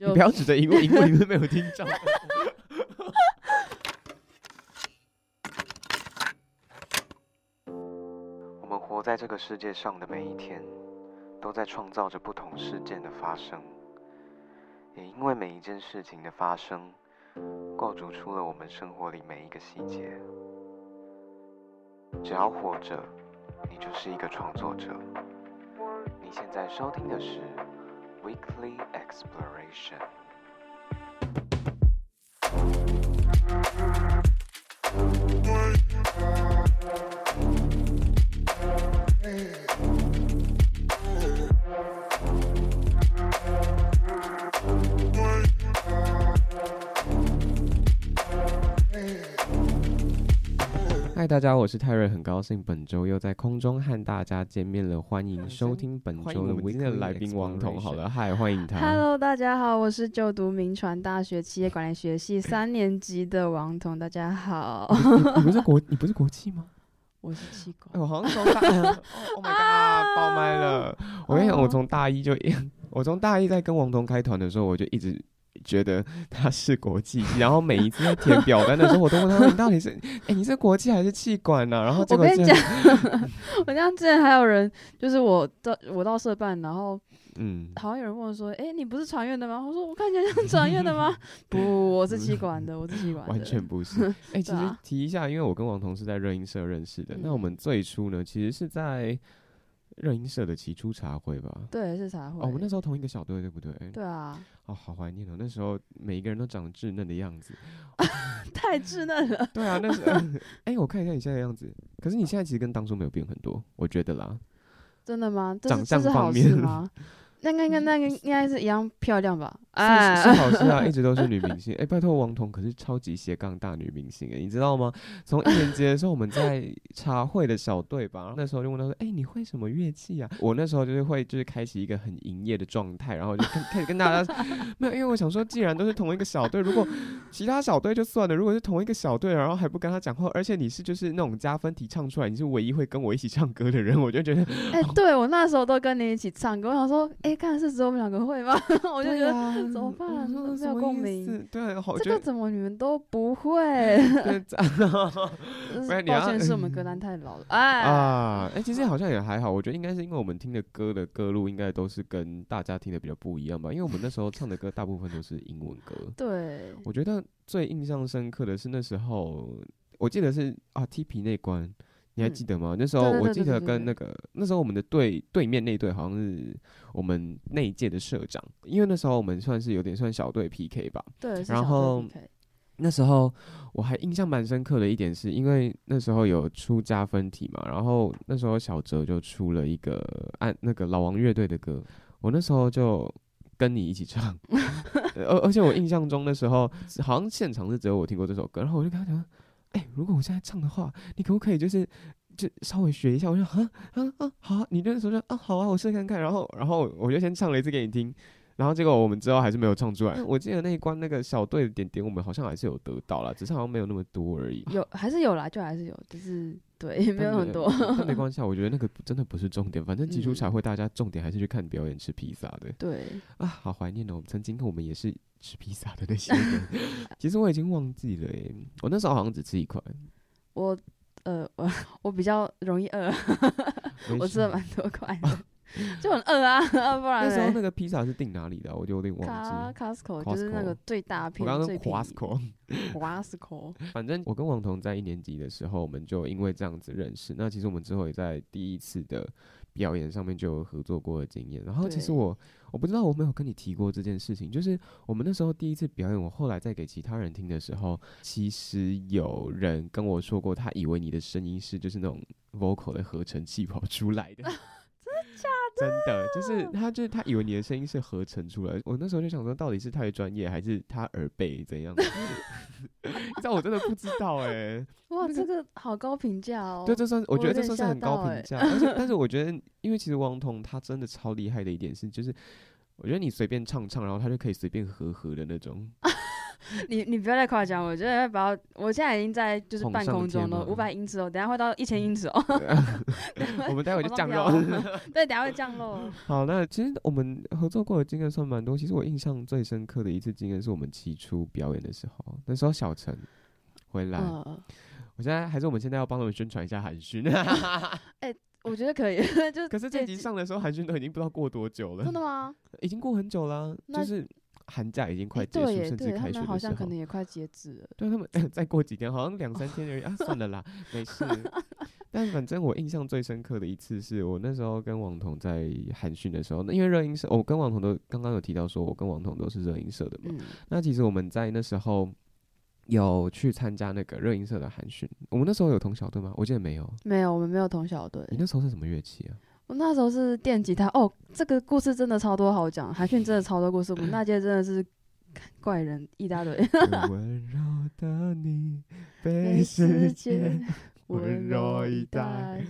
你不要指着荧幕，荧幕里面没有听到。我们活在这个世界上的每一天，都在创造着不同事件的发生，也因为每一件事情的发生，构筑出了我们生活里每一个细节。只要活着，你就是一个创作者。你现在收听的是。Weekly Exploration。大家好，我是泰瑞，很高兴本周又在空中和大家见面了。欢迎收听本周的今天的来宾王彤。好了，嗨，欢迎他。Hello，大家好，我是就读铭传大学企业管理学系三年级的王彤。大家好。你不是国，你不是国际吗？我是企管。哎，我好像从大，Oh my god，爆麦了。我跟你讲，我从大一就，我从大一在跟王彤开团的时候，我就一直。觉得他是国际，然后每一次在填表单的时候，我都问他：“你到底是哎、欸，你是国际还是气管呢？”然后我跟你讲，我像之前还有人，就是我到我到社办，然后嗯，好像有人问我说：“哎、欸，你不是传院的吗？”我说：“我看起来像传院的吗？” 不，我是气管的，我是气管的，完全不是。哎、欸，其实提一下，因为我跟王彤是在热音社认识的，嗯、那我们最初呢，其实是在。热音社的起初茶会吧，对，是茶会。哦，我们那时候同一个小队，对不对？对啊。哦，好怀念哦，那时候每一个人都长得稚嫩的样子，太稚嫩了。对啊，那时候，哎、欸，我看一下你现在的样子，可是你现在其实跟当初没有变很多，我觉得啦。真的吗？长相方面吗？那个、那、那个应该是一样漂亮吧？哎，是好事啊，一直都是女明星。哎、欸，拜托，王彤可是超级斜杠大女明星哎，你知道吗？从一年级的时候，我们在茶会的小队吧，然后那时候就问他说：“哎、欸，你会什么乐器啊？”我那时候就是会，就是开启一个很营业的状态，然后就开始跟大家 没有，因为我想说，既然都是同一个小队，如果其他小队就算了，如果是同一个小队，然后还不跟他讲话，而且你是就是那种加分题唱出来，你是唯一会跟我一起唱歌的人，我就觉得，哎、欸，对我那时候都跟你一起唱歌，我想说，哎、欸，看是只有我们两个会吗？我就觉得、啊、怎么办、啊？没有共鸣，对，好，这个怎么你们都不会？对，抱歉，是我们歌单太老了。哎啊，哎，其实好像也还好，我觉得应该是因为我们听的歌的歌路应该都是跟大家听的比较不一样吧，因为我们那时候唱的歌大部分都是英文歌。对，我觉得最印象深刻的是那时候，我记得是啊，，T P 那关。你还记得吗？嗯、那时候我记得跟那个那时候我们的队对面那队好像是我们那一届的社长，因为那时候我们算是有点算小队 PK 吧。对，然后那时候我还印象蛮深刻的一点是，因为那时候有出加分题嘛，然后那时候小哲就出了一个按那个老王乐队的歌，我那时候就跟你一起唱，而而且我印象中那时候好像现场是只有我听过这首歌，然后我就跟他讲。哎、如果我现在唱的话，你可不可以就是就稍微学一下？我说啊啊啊，好，你那时候说啊，好啊，我试看看。然后然后我就先唱了一次给你听，然后结果我们之后还是没有唱出来。我记得那一关那个小队的点点，我们好像还是有得到了，只是好像没有那么多而已。有还是有啦，就还是有，就是对也，没有很多。但没 关系，我觉得那个真的不是重点，反正基础才会，大家重点还是去看表演、吃披萨的。对啊，好怀念哦，我们曾经我们也是。吃披萨的那些人，其实我已经忘记了诶。我那时候好像只吃一块。我呃，我 我比较容易饿，我吃了蛮多块的，就很饿啊。不然那时候那个披萨是订哪里的？我就有点忘记。Costco 就是那个最大片。我刚刚 Costco。Costco。反正我跟王彤在一年级的时候，我们就因为这样子认识。那其实我们之后也在第一次的。表演上面就有合作过的经验，然后其实我我不知道我没有跟你提过这件事情，就是我们那时候第一次表演，我后来在给其他人听的时候，其实有人跟我说过，他以为你的声音是就是那种 vocal 的合成器跑出来的。真的，就是他，就是他以为你的声音是合成出来的。我那时候就想说，到底是太专业，还是他耳背怎样？但我真的不知道哎、欸。哇，那个、这个好高评价哦。对，这算我觉得这算是很高评价。欸、而且，但是我觉得，因为其实王彤他真的超厉害的一点是，就是我觉得你随便唱唱，然后他就可以随便和和的那种。你你不要再夸奖我，觉得要把我现在已经在就是半空中了，五百英尺哦，等下会到一千英尺哦。我们待会就降落。对，等下会降落。好，那其实我们合作过的经验算蛮多。其实我印象最深刻的一次经验是我们起初表演的时候，那时候小陈回来。呃、我现在还是我们现在要帮他们宣传一下韩讯。哎、欸，我觉得可以。就可是这集上的时候，韩讯都已经不知道过多久了。真的吗？已经过很久了，就是。寒假已经快结束，欸、甚至开学的时候，他们好像可能也快截止了。对他们，再过几天，好像两三天而已啊，算了啦，没事。但反正我印象最深刻的一次，是我那时候跟王彤在寒训的时候，那因为热音社，我跟王彤都刚刚有提到说，我跟王彤都是热音社的嘛。嗯、那其实我们在那时候有去参加那个热音社的寒训，我们那时候有同小队吗？我记得没有，没有，我们没有同小队。你那时候是什么乐器啊？我那时候是电吉他。哦，这个故事真的超多好讲，海训真的超多故事。我们那届真的是。怪人一大堆。温柔的你被世界温柔以待。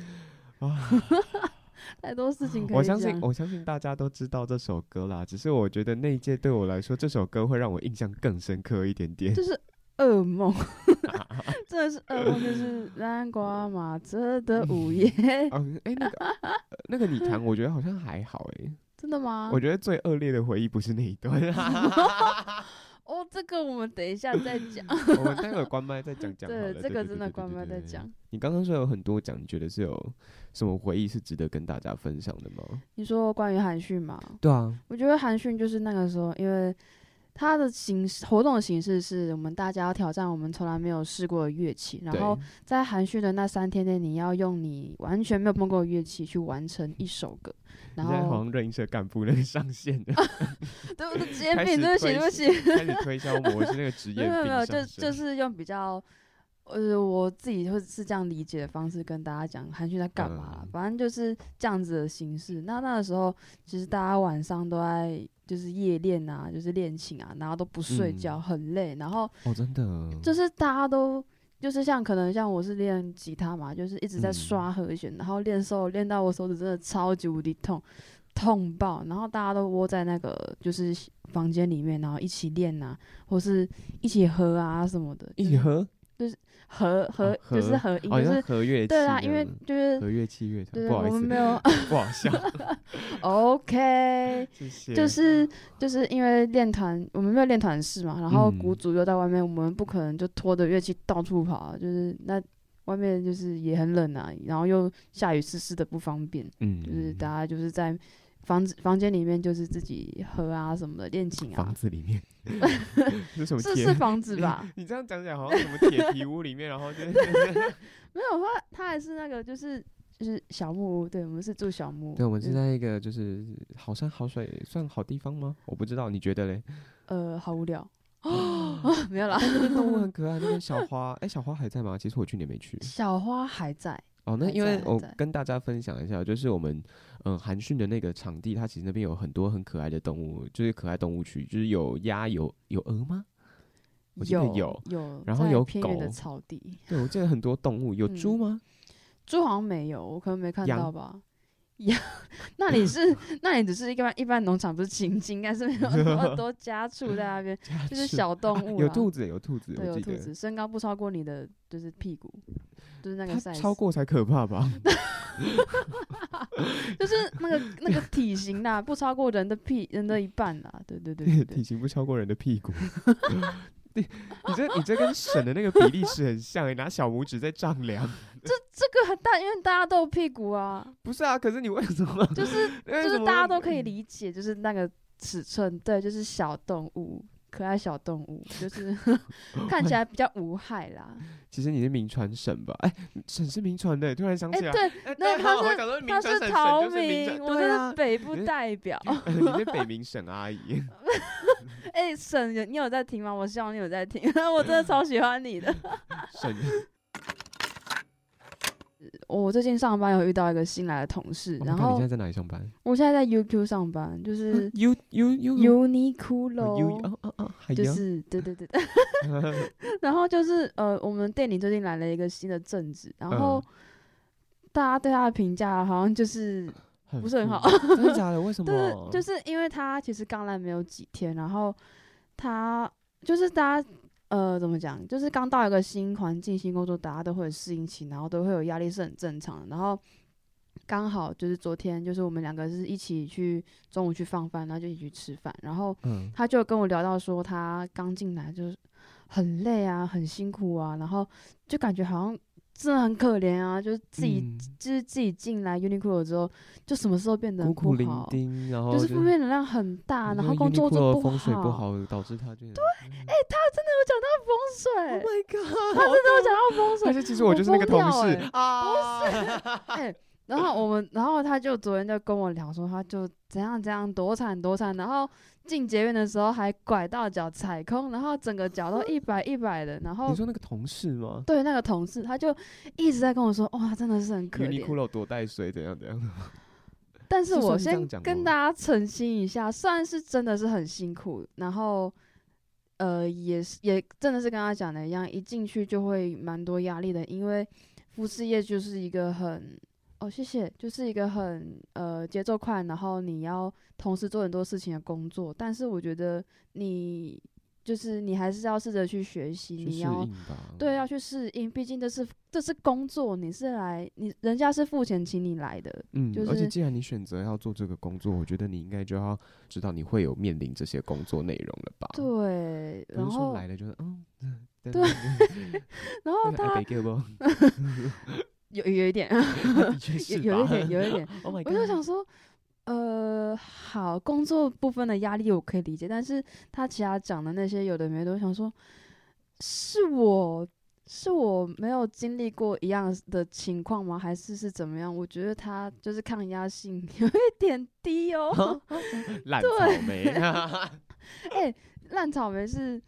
太多事情可以。我相信，我相信大家都知道这首歌啦。只是我觉得那一届对我来说，这首歌会让我印象更深刻一点点。就是噩梦，真的是噩梦，就是南瓜马车的午夜。嗯，哎，那个，那个你弹，我觉得好像还好，哎。真的吗？我觉得最恶劣的回忆不是那一段。哦，这个我们等一下再讲。我们待会关麦再讲讲。对，这个真的关麦再讲。你刚刚说有很多讲，你觉得是有什么回忆是值得跟大家分享的吗？你说关于韩讯吗？对啊，我觉得韩讯就是那个时候，因为。它的形式活动的形式是我们大家要挑战我们从来没有试过的乐器，然后在寒训的那三天内，你要用你完全没有碰过的乐器去完成一首歌。然后，好像热音社干部那个上线的，对不对？对不起，对不起。开始推销模式那个职业病。没有没有，就就是用比较呃我自己会是这样理解的方式跟大家讲寒训在干嘛，嗯、反正就是这样子的形式。那那个时候，其实大家晚上都在。就是夜练啊，就是练琴啊，然后都不睡觉，嗯、很累。然后哦，真的，就是大家都就是像可能像我是练吉他嘛，就是一直在刷和弦，嗯、然后练手练到我手指真的超级无敌痛，痛爆。然后大家都窝在那个就是房间里面，然后一起练啊，或是一起喝啊什么的，一起喝。就是和和就是合音，就是合乐器。对啊，因为就是合乐器乐团。不好意思，我们没有 不好笑。OK，就是就是因为练团，我们没有练团式嘛，然后鼓组又在外面，我们不可能就拖着乐器到处跑，就是那外面就是也很冷啊，然后又下雨湿湿的不方便。嗯，就是大家就是在。房子房间里面就是自己喝啊什么的恋情啊。房子里面 是什么？是是房子吧？你这样讲起来好像什么铁皮屋里面，然后就 没有他他还是那个就是就是小木屋。对，我们是住小木屋。对，我们是在一个就是好山好水算好地方吗？我不知道，你觉得嘞？呃，好无聊哦，没有啦。那边动物很可爱，那边小花，哎，小花还在吗？其实我去年没去。小花还在。哦，那因为我跟大家分享一下，就是我们嗯韩讯的那个场地，它其实那边有很多很可爱的动物，就是可爱动物区，就是有鸭有有鹅吗？我记得有有，有然后有狗的草地，对，我记得很多动物，有猪吗？猪、嗯、好像没有，我可能没看到吧。呀，那你是，那你只是一般一般农场，不是情境，应该是没有那么多家畜在那边，就是小动物、啊，有兔子，有兔子，对，有兔子，身高不超过你的就是屁股，就是那个 size，超过才可怕吧？就是那个那个体型呐，不超过人的屁人的一半啦，对对对，对，体型不超过人的屁股。你你这你这跟省的那个比例是很像，你拿小拇指在丈量。这这个很大，因为大家都有屁股啊。不是啊，可是你为什么？就是 就是大家都可以理解，就是那个尺寸，对，就是小动物。可爱小动物，就是 看起来比较无害啦。其实你是名传省吧？哎、欸，省是名传的，突然想起来。欸、对，欸、那他是他是桃明，我是北部代表。你是，北明省阿姨。哎、欸，省，你有在听吗？我希望你有在听，我真的超喜欢你的。沈。我最近上班有遇到一个新来的同事，然后你现在在哪里上班？我现在在 UQ 上班，就是 U U U Uniqlo，就是对对对对，然后就是呃，我们店里最近来了一个新的正职，然后大家对他的评价好像就是不是很好，真的假的？为 什么？对，就是因为他其实刚来没有几天，然后他就是大家呃怎么讲，就是刚到一个新环境、新工作，大家都会有适应期，然后都会有压力，是很正常的。然后刚好就是昨天，就是我们两个是一起去中午去放饭，然后就一起去吃饭。然后他就跟我聊到说，他刚进来就是很累啊，很辛苦啊，然后就感觉好像。真的很可怜啊，就是自己，嗯、就是自己进来 Uniqlo 之后，就什么时候变得不好，孤苦伶仃，然后就，是负面能量很大，然后工作做不好，风水不好，导致他就对，哎、欸，他真的有讲到风水，Oh my god，他真的有讲到风水，但是其实我就是那个同事。啊，不是，哎、欸。然后我们，然后他就昨天就跟我聊说，他就怎样怎样多惨多惨，然后进捷运的时候还拐到脚踩空，然后整个脚都一摆一摆的。然后你说那个同事吗？对，那个同事他就一直在跟我说，哇，真的是很可怜。Uniqlo 多带水，怎样怎样。但是我先跟大家澄清一下，算是真的是很辛苦，然后呃，也是也真的是跟他讲的一样，一进去就会蛮多压力的，因为服饰业就是一个很。哦，谢谢，就是一个很呃节奏快，然后你要同时做很多事情的工作。但是我觉得你就是你还是要试着去学习，你要对要去适应，毕竟这是这是工作，你是来你人家是付钱请你来的，嗯，就是、而且既然你选择要做这个工作，我觉得你应该就要知道你会有面临这些工作内容了吧？对，然后来了就是嗯，对，然后他。有有一点 有有一点，有一点。我就想说，呃，好，工作部分的压力我可以理解，但是他其他讲的那些有的没的，我想说，是我是我没有经历过一样的情况吗？还是是怎么样？我觉得他就是抗压性有一点低哦。烂草莓，哎，烂草莓是。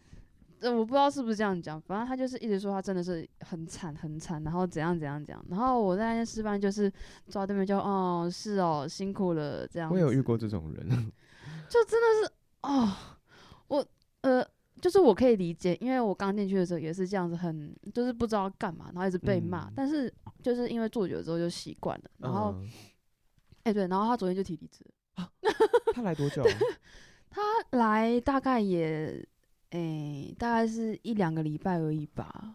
呃，我不知道是不是这样讲，反正他就是一直说他真的是很惨很惨，然后怎样怎样讲，然后我在那边示范就是坐在对面就哦是哦辛苦了这样。我有遇过这种人，就真的是哦，我呃就是我可以理解，因为我刚进去的时候也是这样子很，很就是不知道干嘛，然后一直被骂，嗯、但是就是因为做久了之后就习惯了，然后哎、嗯欸、对，然后他昨天就提离职，他来多久？他来大概也。诶、欸，大概是一两个礼拜而已吧，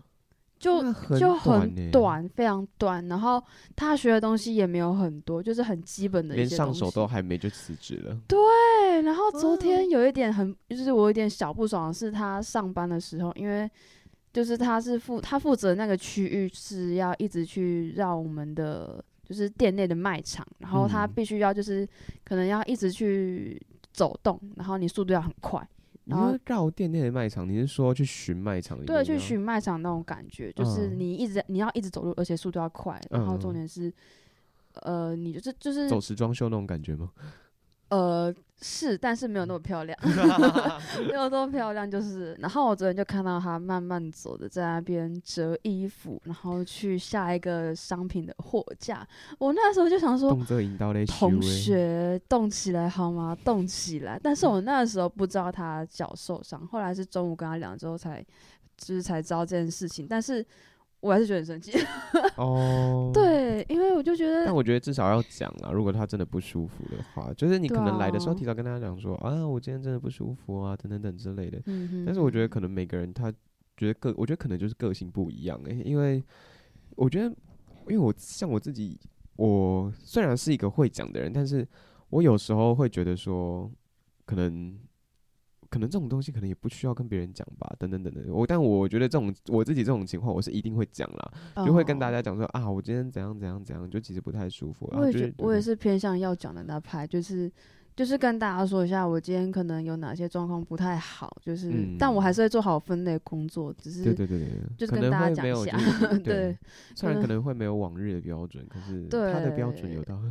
就很就很短，非常短。然后他学的东西也没有很多，就是很基本的一些东西。连上手都还没就辞职了。对，然后昨天有一点很，就是我有点小不爽的是，他上班的时候，因为就是他是负他负责那个区域是要一直去绕我们的，就是店内的卖场，然后他必须要就是可能要一直去走动，然后你速度要很快。然后绕店内的卖场，你是说去巡卖场？对，去巡卖场那种感觉，就是你一直你要一直走路，而且速度要快。然后重点是，呃，你就是就是走时装秀那种感觉吗？呃，是，但是没有那么漂亮，没有那么漂亮。就是，然后我昨天就看到他慢慢走的在那边折衣服，然后去下一个商品的货架。我那时候就想说，同学动起来好吗？动起来！但是我那时候不知道他脚受伤，后来是中午跟他聊之后才，就是才知道这件事情。但是。我还是觉得很生气 哦，对，因为我就觉得，但我觉得至少要讲啊，如果他真的不舒服的话，就是你可能来的时候提早跟大家讲说啊，啊，我今天真的不舒服啊，等等等之类的。嗯。但是我觉得可能每个人他觉得个，我觉得可能就是个性不一样诶、欸，因为我觉得，因为我像我自己，我虽然是一个会讲的人，但是我有时候会觉得说，可能。可能这种东西可能也不需要跟别人讲吧，等等等等。我但我觉得这种我自己这种情况，我是一定会讲啦，就会跟大家讲说啊，我今天怎样怎样怎样，就其实不太舒服。我也觉得我也是偏向要讲的那派，就是。就是跟大家说一下，我今天可能有哪些状况不太好，就是，嗯、但我还是会做好分类工作，只是，对对对对，就是跟大家讲一下，对，对虽然可能会没有往日的标准，可是他的标准有到，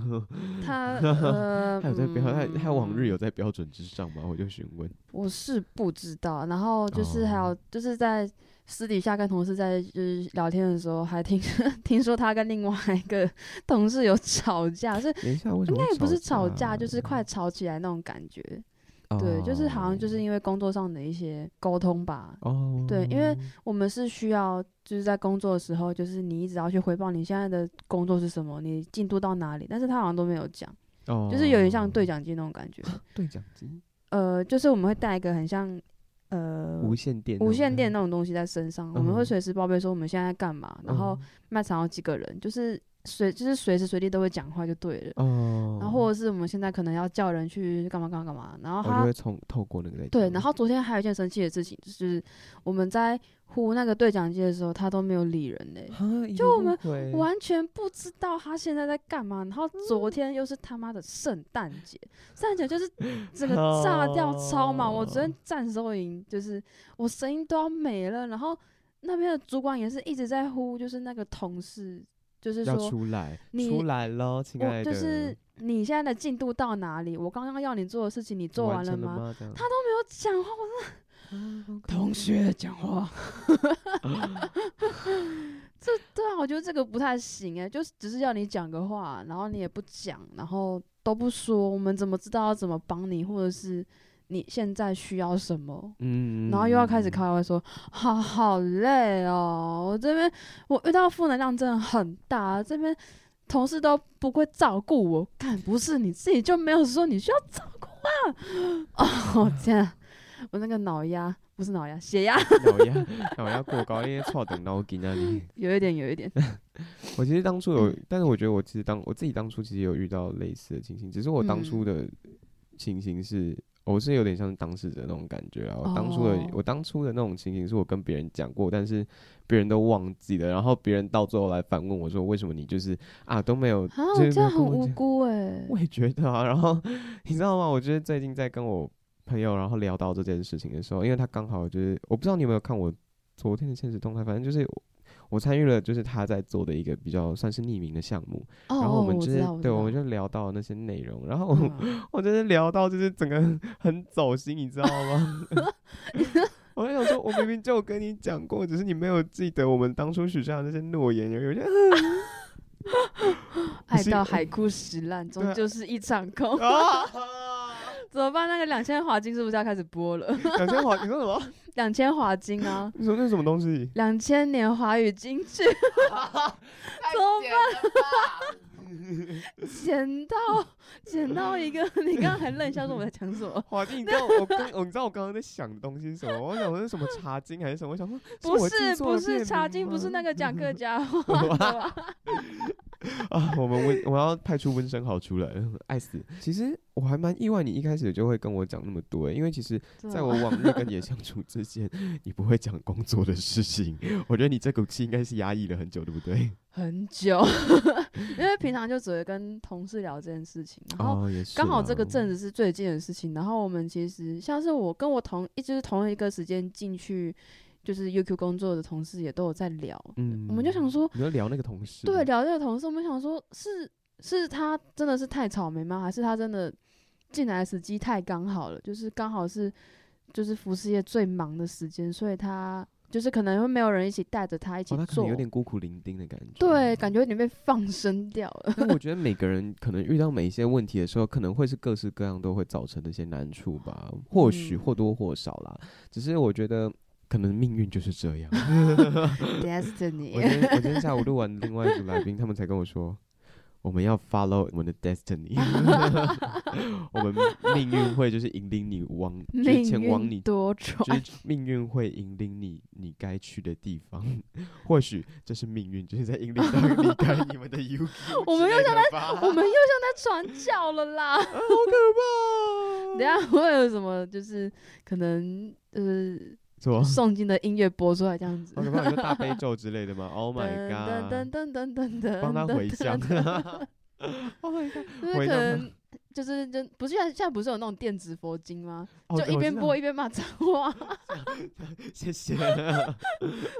他呃，他有在标，他他往日有在标准之上吗？我就询问，我是不知道，然后就是还有就是在。私底下跟同事在就是聊天的时候，还听 听说他跟另外一个同事有吵架，是应该也不是吵架，就是快吵起来那种感觉。哦、对，就是好像就是因为工作上的一些沟通吧。哦，对，因为我们是需要就是在工作的时候，就是你一直要去回报你现在的工作是什么，你进度到哪里，但是他好像都没有讲。哦，就是有点像对讲机那种感觉。对讲机。呃，就是我们会带一个很像。呃无线电无线电那种东西在身上，嗯、我们会随时报备说我们现在在干嘛，嗯、然后卖场有几个人，就是。随就是随时随地都会讲话就对了，哦，然后或者是我们现在可能要叫人去干嘛干嘛干嘛，然后他就会从透过那个对，然后昨天还有一件生气的事情，就是我们在呼那个对讲机的时候，他都没有理人嘞，就我们完全不知道他现在在干嘛。然后昨天又是他妈的圣诞节，圣诞节就是 整个炸掉超嘛，我昨天站收银就是我声音都要没了，然后那边的主管也是一直在呼，就是那个同事。就是说，出来，你出来了，亲爱的。就是你现在的进度到哪里？我刚刚要你做的事情你做完了吗？他都没有讲话，我说、同学讲话。这对啊，我觉得这个不太行哎，就是只是要你讲个话，然后你也不讲，然后都不说，我们怎么知道要怎么帮你，或者是？你现在需要什么？嗯，然后又要开始开会说，好好累哦。我这边我遇到负能量真的很大，这边同事都不会照顾我。看，不是你自己就没有说你需要照顾啊？哦天啊，我那个脑压不是脑压，血压，脑压脑压过高，因为错等脑筋那里有一点，有一点。我其实当初有，嗯、但是我觉得我其实当我自己当初其实有遇到类似的情形，只是我当初的情形是。嗯我是有点像当事者那种感觉啊！我当初的、oh. 我当初的那种情形，是我跟别人讲过，但是别人都忘记了，然后别人到最后来反问我说：“为什么你就是啊都没有？”啊，这样很无辜哎、欸！我也觉得啊。然后你知道吗？我觉得最近在跟我朋友然后聊到这件事情的时候，因为他刚好就是我不知道你有没有看我昨天的现实动态，反正就是。我参与了，就是他在做的一个比较算是匿名的项目，哦、然后我们就是我对，我们就聊到那些内容，然后我，嗯、我就是聊到就是整个很走心，你知道吗？我就想说，我明明就跟你讲过，只是你没有记得我们当初许下的那些诺言，有点爱 到海枯石烂，终究是一场空。怎么办？那个两千华金是不是要开始播了？两千华，你说什么？两千华金啊！你说那是什么东西？两千年华语金曲，怎么办？捡到 捡到一个，你刚刚还愣笑说我在讲什么？华弟，你知道我刚，你知道我刚刚在想的东西是什么？我想说是什么茶经还是什么？我想说不是不是茶经，不是那个讲客家话。啊，我们温我要派出温生豪出来，爱死！其实我还蛮意外，你一开始就会跟我讲那么多，因为其实在我往日跟你相处之间，你不会讲工作的事情。我觉得你这口气应该是压抑了很久，对不对？很久，因为平常就只会跟同事聊这件事情，然后刚好这个阵子是最近的事情，然后我们其实像是我跟我同一直是同一个时间进去。就是 UQ 工作的同事也都有在聊，嗯，我们就想说，你要聊那个同事，对，聊这个同事，我们想说是是他真的是太草莓吗？还是他真的进来的时机太刚好了？就是刚好是就是服饰业最忙的时间，所以他就是可能会没有人一起带着他一起做，哦，他可能有点孤苦伶仃的感觉，对，感觉有点被放生掉了。但我觉得 每个人可能遇到每一些问题的时候，可能会是各式各样都会造成的一些难处吧，或许或多或少啦。嗯，只是我觉得。可能命运就是这样。Destiny。我今天我今天下午录完另外一组来宾，他们才跟我说，我们要 follow 我们的 destiny。我们命运会就是引领你往，就是前往你多舛，命运会引领你你该去的地方。或许这是命运，就是在引领到离开你们的 U。我们又像在，我们又像在传教了啦，好可怕。等下会有什么？就是可能呃。诵经的音乐播出来这样子，大悲 咒之类的吗？Oh my god！噔噔噔噔噔，帮他回向。Oh my god！就是可能就是就不是现在不是有那种电子佛经吗？就一边播一边骂脏话。谢谢。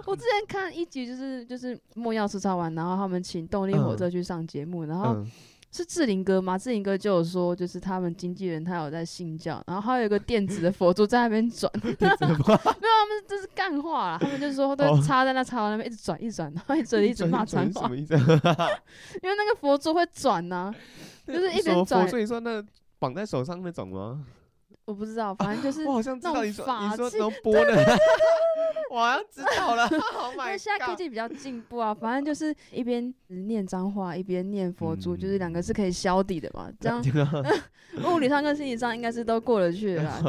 我之前看一集就是就是莫要吃超完，然后他们请动力火车去上节目，然后。是志玲哥吗？志玲哥就有说，就是他们经纪人他有在信教，然后还有一个电子的佛珠在那边转，没有，他们这是干话啦，他们就是说都插在那插在那边一直转一转，然后一直一直骂脏话，什么意思？因为那个佛珠会转呐、啊，就是一边转。所以说那绑在手上那种吗？我不知道，反正就是、啊、我好像知道你说法你说能 播的。我好像知道了。那现在科技比较进步啊，反正就是一边念脏话一边念佛珠，嗯、就是两个是可以消底的嘛。这样 物理上跟心理上应该是都过得去了。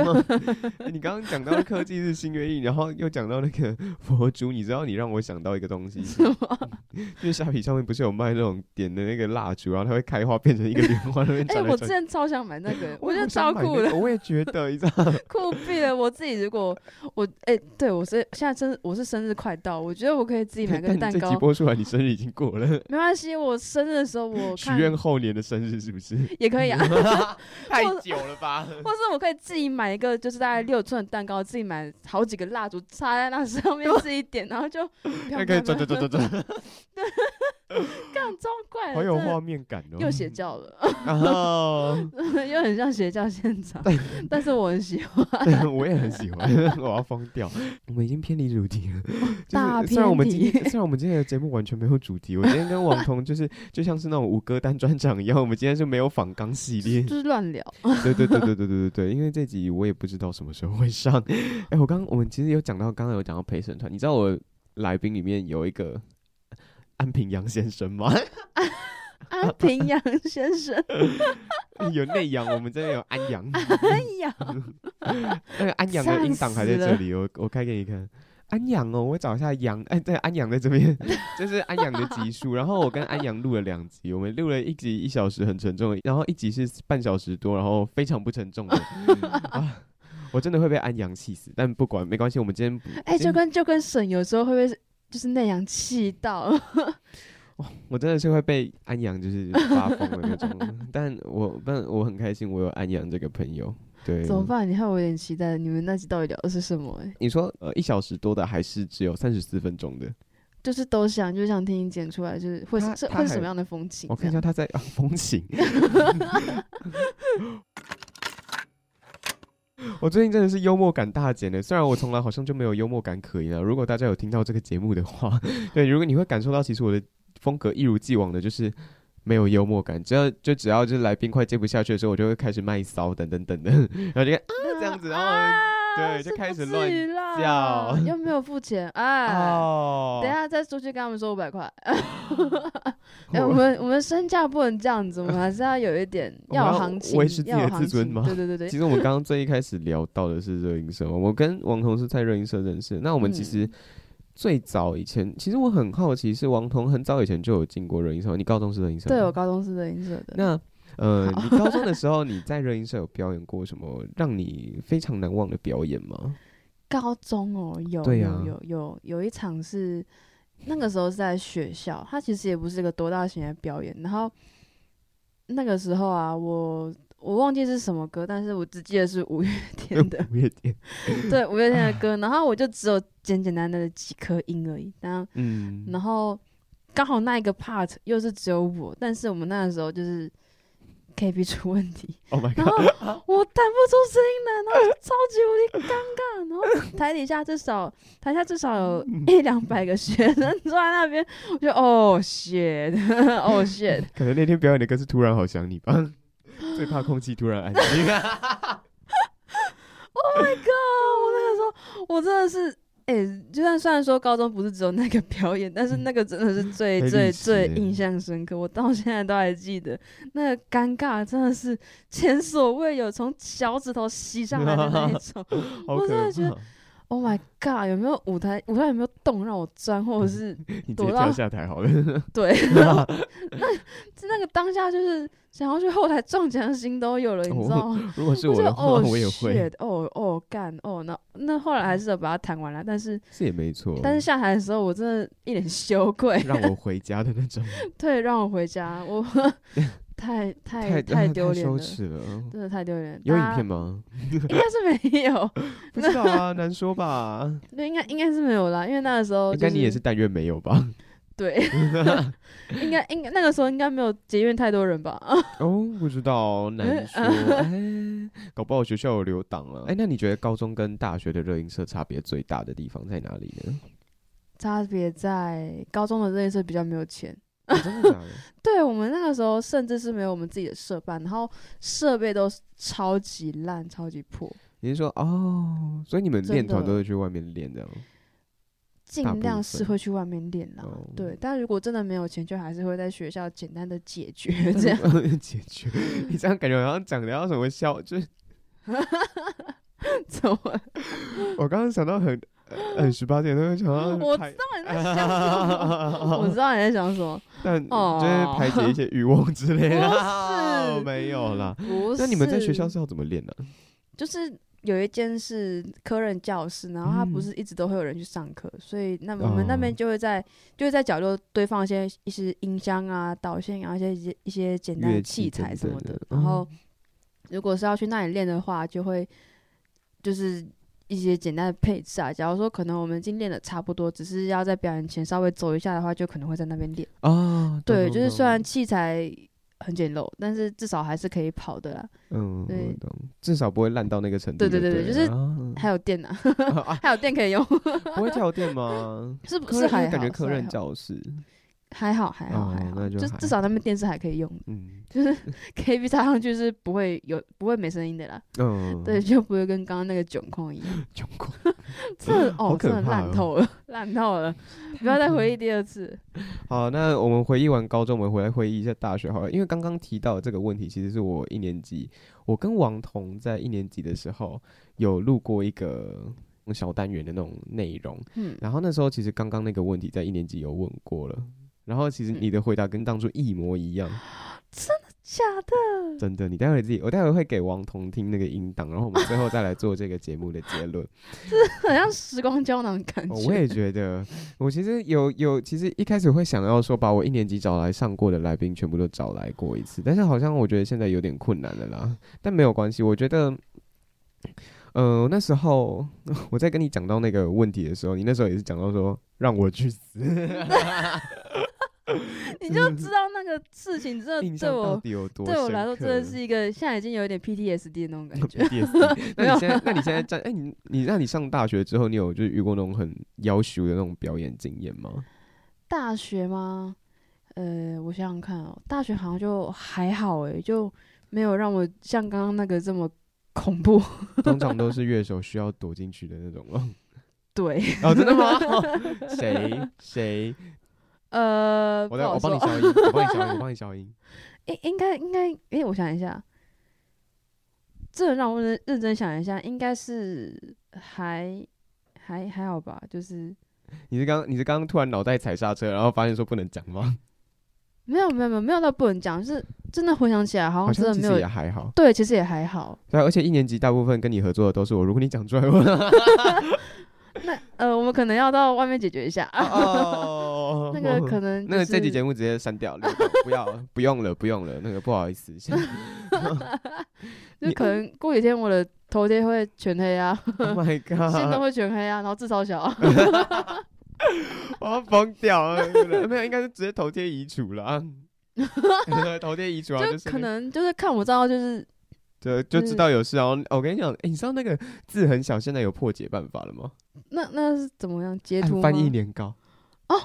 你刚刚讲到科技是新月异，然后又讲到那个佛珠，你知道你让我想到一个东西，是吗？因为虾皮上面不是有卖那种点的那个蜡烛，然后它会开花变成一个莲花那边。哎，我之前超想买那个，我觉得超酷的。我也觉得，你知道，酷毙了。我自己如果我哎、欸，对我是现在生我是生日快到，我觉得我可以自己买个蛋糕。这集播出来，你生日已经过了。没关系，我生日的时候我 许愿后年的生日是不是也可以啊？太久了吧？或是我可以自己买一个，就是大概六寸的蛋糕，自己买好几个蜡烛插在那上面自己点，然后就可以可以转转转转转。干装怪，好有画面感哦！又邪教了，又很像邪教现场，但是我很喜欢，我也很喜欢，我要疯掉。我们已经偏离主题了，大。虽然我们今天虽然我们今天的节目完全没有主题，我今天跟网彤就是就像是那种五歌单专场一样，我们今天是没有仿钢系列，就是乱聊。对对对对对对对对，因为这集我也不知道什么时候会上。哎，我刚我们其实有讲到，刚刚有讲到陪审团，你知道我来宾里面有一个。安平洋先生吗？安平洋先生 有内阳，我们这边有安阳。安阳，那个安阳的音档还在这里，我我开给你看。安阳哦，我找一下阳，哎，对，安阳在这边，这是安阳的集数。然后我跟安阳录了两集，我们录了一集一小时很沉重，然后一集是半小时多，然后非常不沉重的。啊，我真的会被安阳气死，但不管没关系，我们今天哎，就跟就跟省有时候会不会？就是那样气到，我真的是会被安阳就是发疯的那种，但我但我很开心，我有安阳这个朋友。对，怎么办？你看我有点期待，你们那集到底聊的是什么？欸？哎，你说呃一小时多的，还是只有三十四分钟的？就是都想，就想听你剪出来，就是会是会是什么样的风情？我看一下他在啊风情。我最近真的是幽默感大减了，虽然我从来好像就没有幽默感可言了。如果大家有听到这个节目的话，对，如果你会感受到，其实我的风格一如既往的，就是没有幽默感。只要就只要就是来冰块接不下去的时候，我就会开始卖骚等等等等，然后就啊这样子，然后。啊对，就开始乱叫，又没有付钱，哎，哦、等一下再出去跟他们说五百块。哎、欸，我们我们身价不能这样子，我们还是要有一点 要有行情，维持自己的自尊嘛。对对对对。其实我们刚刚最一开始聊到的是热音社，我跟王彤是在热音社认识。那我们其实最早以前，其实我很好奇，是王彤很早以前就有进过热音社，你高中是热音社？对，我高中是热音社的。那呃，你高中的时候你在热音社有表演过什么让你非常难忘的表演吗？高中哦，有，啊、有，有，有，有一场是那个时候是在学校，它其实也不是一个多大型的表演。然后那个时候啊，我我忘记是什么歌，但是我只记得是五月天的。五月天，对，五月天的歌。然后我就只有简简单单的几颗音而已。然后，嗯，然后刚好那一个 part 又是只有我，但是我们那个时候就是。K P 出问题，oh、my God 然后我弹不出声音来，然后超级无敌尴尬，然后台底下至少台下至少有一两百个学生坐在那边，我就哦 shit，哦 shit，可能那天表演的歌是突然好想你吧，最怕空气突然安静。Oh my god！我那个时候我真的是。哎、欸，就算虽然说高中不是只有那个表演，但是那个真的是 最、嗯、最最印象深刻，我到现在都还记得。那个尴尬真的是前所未有，从脚趾头吸上来的那一种，我真的觉得。Oh my god！有没有舞台？舞台有没有洞让我钻，或者是 躲到你下台好了？对，那那个当下就是想要去后台撞墙的心都有了，你知道吗？如果是我的话，我也会。哦哦干哦，那那后来还是把它弹完了，但是是也没错。但是下台的时候，我真的一脸羞愧，让我回家的那种。对，让我回家，我。太太太 丢脸了，真的太丢脸。有影片吗？应该是没有，不知道啊，难说吧。对，应该应该是没有啦，因为那个时候，应该你也是但愿没有吧？对，应该应该那个时候应该没有结怨太多人吧？哦，不知道，难说。哎，搞不好学校有留档啊。哎，那你觉得高中跟大学的热音社差别最大的地方在哪里呢？差别在高中的热音社比较没有钱。哦、真的假的？对，我们那个时候甚至是没有我们自己的设办，然后设备都超级烂、超级破。你是说哦，所以你们练团都是去外面练这样？尽量是会去外面练啦，哦、对。但如果真的没有钱，就还是会在学校简单的解决 这样。解决？你这样感觉好像讲的要什么笑，就是怎么？我刚刚想到很很十八点都会想到，我知道你在想什么，我知道你在想什么，但就是排解一些欲望之类的，没有啦。不是。那你们在学校是要怎么练呢、啊？就是。有一间是科任教室，然后他不是一直都会有人去上课，嗯、所以那我们那边就会在、哦、就会在角落堆放一些一些音箱啊、导线啊一些一些一些简单的器材什么的。的然后如果是要去那里练的话，就会就是一些简单的配置啊。假如说可能我们已经练的差不多，只是要在表演前稍微走一下的话，就可能会在那边练。啊，对，就是虽然器材。很简陋，但是至少还是可以跑的啦。嗯，对，至少不会烂到那个程度。对对对对，就是还有电呢，还有电可以用。不会跳电吗？是不是还感觉科任教室还好还好还好，就至少他们电视还可以用。嗯，就是 K B 插上去是不会有不会没声音的啦。嗯，对，就不会跟刚刚那个窘况一样。窘况，这哦真的烂透了，烂透了。不要再回忆第二次。好，那我们回忆完高中，我们回来回忆一下大学好了。因为刚刚提到这个问题，其实是我一年级，我跟王彤在一年级的时候有录过一个小单元的那种内容。嗯，然后那时候其实刚刚那个问题在一年级有问过了，然后其实你的回答跟当初一模一样。真的假的？真的，你待会自己，我待会会给王彤听那个音档，然后我们最后再来做这个节目的结论。这 很像时光胶囊感觉。我也觉得，我其实有有，其实一开始会想要说把我一年级找来上过的来宾全部都找来过一次，但是好像我觉得现在有点困难了啦。但没有关系，我觉得，呃，那时候 我在跟你讲到那个问题的时候，你那时候也是讲到说让我去死。你就知道那个事情真的对我对我来说真的是一个现在已经有一点 PTSD 的那种感觉。那你现在那你现在在哎、欸、你你那你上大学之后，你有就是遇过那种很要求的那种表演经验吗？大学吗？呃，我想想看哦，大学好像就还好哎，就没有让我像刚刚那个这么恐怖。通常都是乐手需要躲进去的那种哦。对。哦，真的吗？谁谁？呃，我来我帮你消音，我帮你消音，我 帮你消音。应应该应该，哎，我想一下，这让我认认真想一下，应该是还还还好吧，就是。你是刚你是刚刚突然脑袋踩刹车，然后发现说不能讲吗？没有没有没有没有到不能讲，是真的回想起来好像真的没有，其实也还好。对，其实也还好。对，而且一年级大部分跟你合作的都是我，如果你讲出来我。那 呃，我们可能要到外面解决一下。哦，那个可能、就是、那个这集节目直接删掉了，不要 不用了，不用了。那个不好意思，就可能过几天我的头贴会全黑啊。Oh my god，线都会全黑啊，然后字超小。我要疯掉了，没有，应该是直接头贴移除了。头贴移除啊，就是可能就是看我账号，就是。就就知道有事，然后我跟你讲，哎，你知道那个字很小，现在有破解办法了吗？那那是怎么样截图？翻译年糕哦，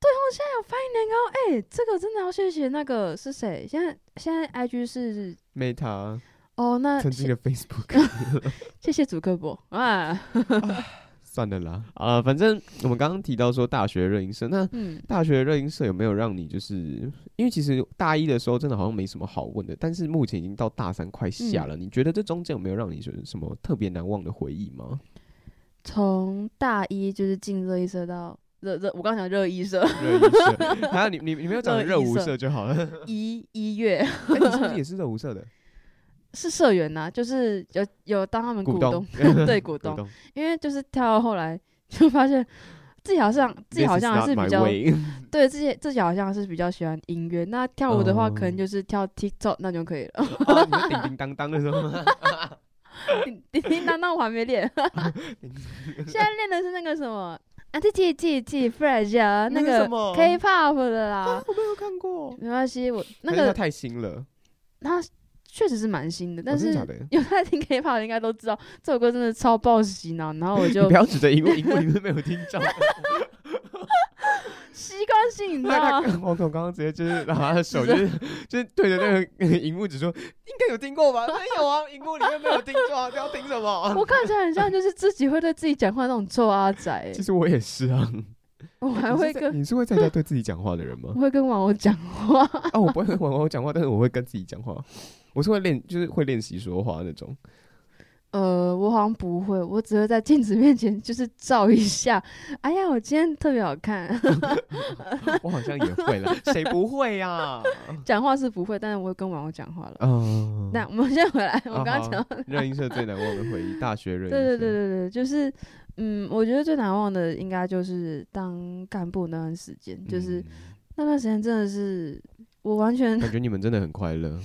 对哦，现在有翻译年糕，哎，这个真的要谢谢那个是谁？现在现在 IG 是 Meta 哦，那曾经的 Facebook，谢谢祖克伯啊。算了啦，啊、呃，反正我们刚刚提到说大学热音社，那大学热音社有没有让你就是，因为其实大一的时候真的好像没什么好问的，但是目前已经到大三快下了，嗯、你觉得这中间有没有让你就是什么特别难忘的回忆吗？从大一就是进热音社到热热，我刚讲热音社，热音社，还有你你你没有讲热舞社就好了，一一月，哎、欸，你是不是也是热舞社的？是社员呐，就是有有当他们股东，对股东，因为就是跳到后来就发现自己好像自己好像还是比较 对自己自己好像是比较喜欢音乐。那跳舞的话，可能就是跳 TikTok 那就可以了。叮叮当当的时候，叮叮叮当当我还没练，现在练的是那个什么啊，T T T T Fresh 啊，那个 K-pop 的啦。我没有看过，没关系，我那个太新了。他。确实是蛮新的，但是 有在听 K-pop 的应该都知道这首歌真的超爆洗脑，然后我就不要指着荧幕，荧幕里面没有听到。习惯性，你知道吗？王总刚刚直接就是拿他的手，就是就是对着那个 荧幕，只说应该有听过吧？没有啊，荧幕里面没有听错啊，要听什么？我看起来很像就是自己会对自己讲话那种臭阿仔。其实我也是啊，我还会跟你是会在家对自己讲话的人吗？我会跟网友讲话啊，我不会跟网友讲话，但是我会跟自己讲话。我是会练，就是会练习说话那种。呃，我好像不会，我只会在镜子面前就是照一下。哎呀，我今天特别好看。我好像也会了，谁不会呀、啊？讲话是不会，但是我会跟网友讲话了。嗯，那我们先回来，我刚刚讲热音社最难忘的回忆，大学热音社。对对对对对，就是嗯，我觉得最难忘的应该就是当干部那段时间，就是、嗯、那段时间真的是我完全感觉你们真的很快乐，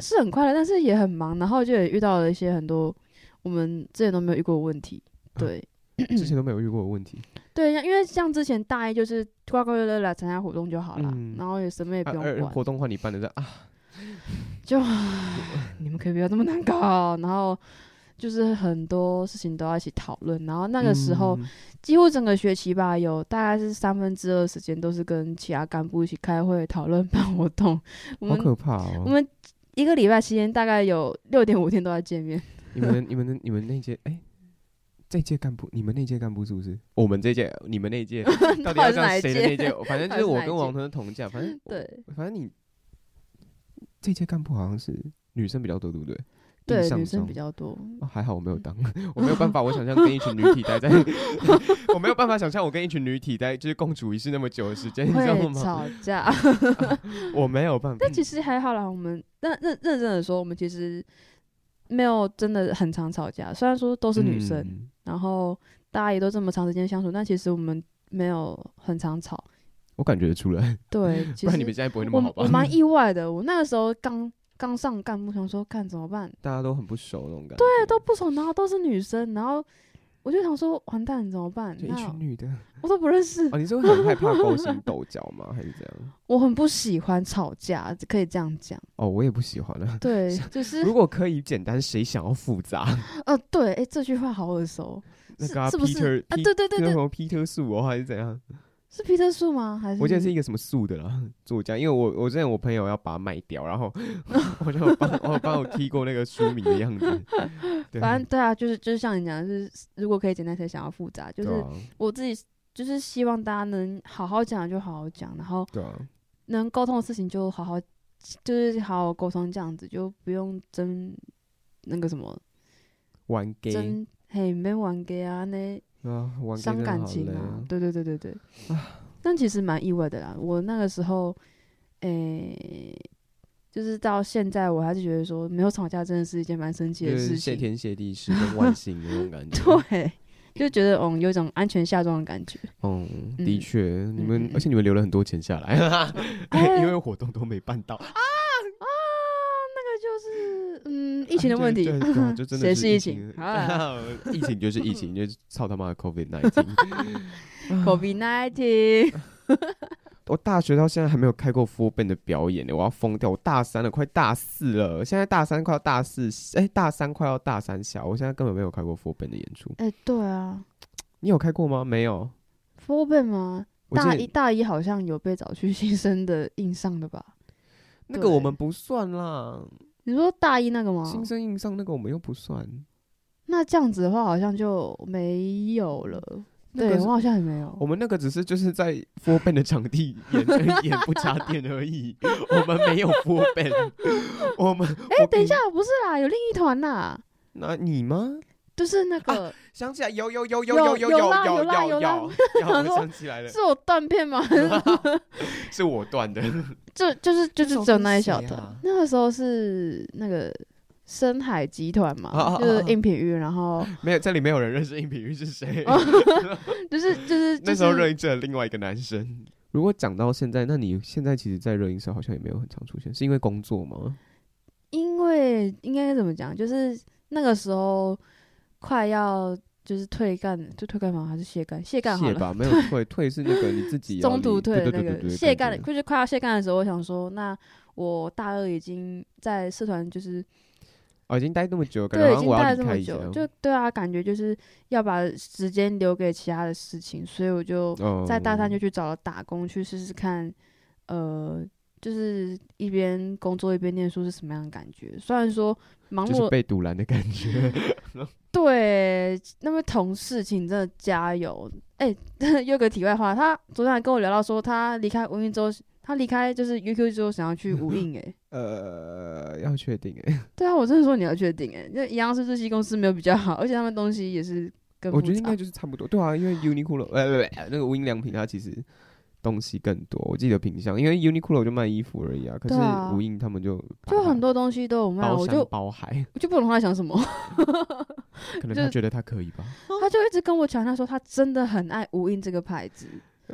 是很快乐，但是也很忙，然后就也遇到了一些很多。我们之前都没有遇过的问题，对，啊、之前都没有遇过的问题，对，因为像之前大一就是快快乐乐来参加活动就好了，嗯、然后也什么也不用管。啊、活动换你办的啊，就 你们可以不要这么难搞，然后就是很多事情都要一起讨论，然后那个时候、嗯、几乎整个学期吧，有大概是三分之二时间都是跟其他干部一起开会讨论办活动，好可怕哦！我们一个礼拜期间大概有六点五天都在见面。你们、你们的、你们那届，哎、欸，这届干部，你们那届干部是不是？我们这届，你们那届，到底要讲谁的那届？反正就是我跟王腾是同届，反正对，反正你这届干部好像是女生比较多，对不对？对，女生比较多。哦、还好我没有当，我没有办法，我想象跟一群女体待在，我没有办法想象我跟一群女体待就是共处一室那么久的时间，你知道吗？吵架、啊，我没有办法。但其实还好啦，我们认认认真的说，我们其实。没有真的很常吵架，虽然说都是女生，嗯、然后大家也都这么长时间相处，但其实我们没有很常吵。我感觉得出来。对，其实不然你们现在不会那么好吧？我蛮意外的，我那个时候刚刚上干部，想说看怎么办？大家都很不熟那种感觉。对，都不熟，然后都是女生，然后。我就想说，完蛋，怎么办？一群女的，我都不认识。哦，你是很害怕勾心斗角吗？还是这样？我很不喜欢吵架，可以这样讲。哦，我也不喜欢啊。对，就是如果可以简单，谁想要复杂？呃，对，哎，这句话好耳熟。那个 Peter 啊，对对对对，什么 Peter 树哦，还是怎样？是皮特树吗？还是我记得是一个什么树的啦，作家。因为我我之前我朋友要把它卖掉，然后 我就帮我帮我踢过那个书名的样子。反正对啊，就是就是像你讲，就是如果可以简单，谁想要复杂？就是我自己就是希望大家能好好讲就好好讲，然后能沟通的事情就好好就是好好沟通，这样子就不用争那个什么玩 gay，争嘿没玩 gay 啊那。啊，伤感情啊！对对对对对，但其实蛮意外的啦。我那个时候，诶、欸，就是到现在，我还是觉得说，没有吵架真的是一件蛮神奇的事情，谢天谢地，十分万幸的那种感觉。对，就觉得嗯，有一种安全下庄的感觉。嗯，的确，你们、嗯、而且你们留了很多钱下来，因为活动都没办到啊。疫情的问题，谁是疫情？疫情就是疫情，就是操他妈的 COVID nineteen，COVID nineteen。我大学到现在还没有开过 full band 的表演呢，我要疯掉！我大三了，快大四了，现在大三快要大四，哎、欸，大三快要大三下，我现在根本没有开过 full band 的演出。哎、欸，对啊，你有开过吗？没有 full band 吗？大一大一好像有被找去新生的印上的吧？那个我们不算啦。你说大一那个吗？新生印上那个我们又不算。那这样子的话，好像就没有了。对，我好像也没有。我们那个只是就是在 full band 的场地演演不插电而已。我们没有 full band。我们哎、欸，等一下，不是啦，有另一团啦。那你吗？就是那个，啊、想起来有有有有有有有有有有啦有啦，我想起来了，是我断片吗？是我断的，就就是就是只有那一小段。那个时候是那个深海集团嘛，啊、就是应品玉，然后没有这里没有人认识应品玉是谁，就是就是那时候热音社另外一个男生。如果讲到现在，那你现在其实，在热映社好像也没有很常出现，是因为工作吗？因为应该怎么讲，就是那个时候。快要就是退干，就退干嘛还是卸干？卸干好了。卸吧，没有退，退是那个你自己 中途退的那个卸干，就是快要卸干的时候，我想说，那我大二已经在社团就是哦，已经待那么久，对，已经待了这么久，就对啊，感觉就是要把时间留给其他的事情，所以我就在大三就去找了打工，去试试看，呃，就是一边工作一边念书是什么样的感觉。虽然说忙碌，就是被堵拦的感觉。对，那位同事，请真的加油。哎、欸，有个题外话，他昨天还跟我聊到说，他离开无印之后，他离开就是 UQ 之后，想要去无印。哎，呃，要确定哎。对啊，我真的说你要确定哎，那一样是日系公司没有比较好，而且他们东西也是跟我觉得应该就是差不多。对啊，因为 Uniqlo，呃，不不，那个无印良品它其实。东西更多，我记得品相，因为 Uniqlo 就卖衣服而已啊。可是无印他们就就很多东西都有卖，我就包海，我就不懂他在想什么。可能 他觉得他可以吧，他就一直跟我强调说他真的很爱无印这个牌子。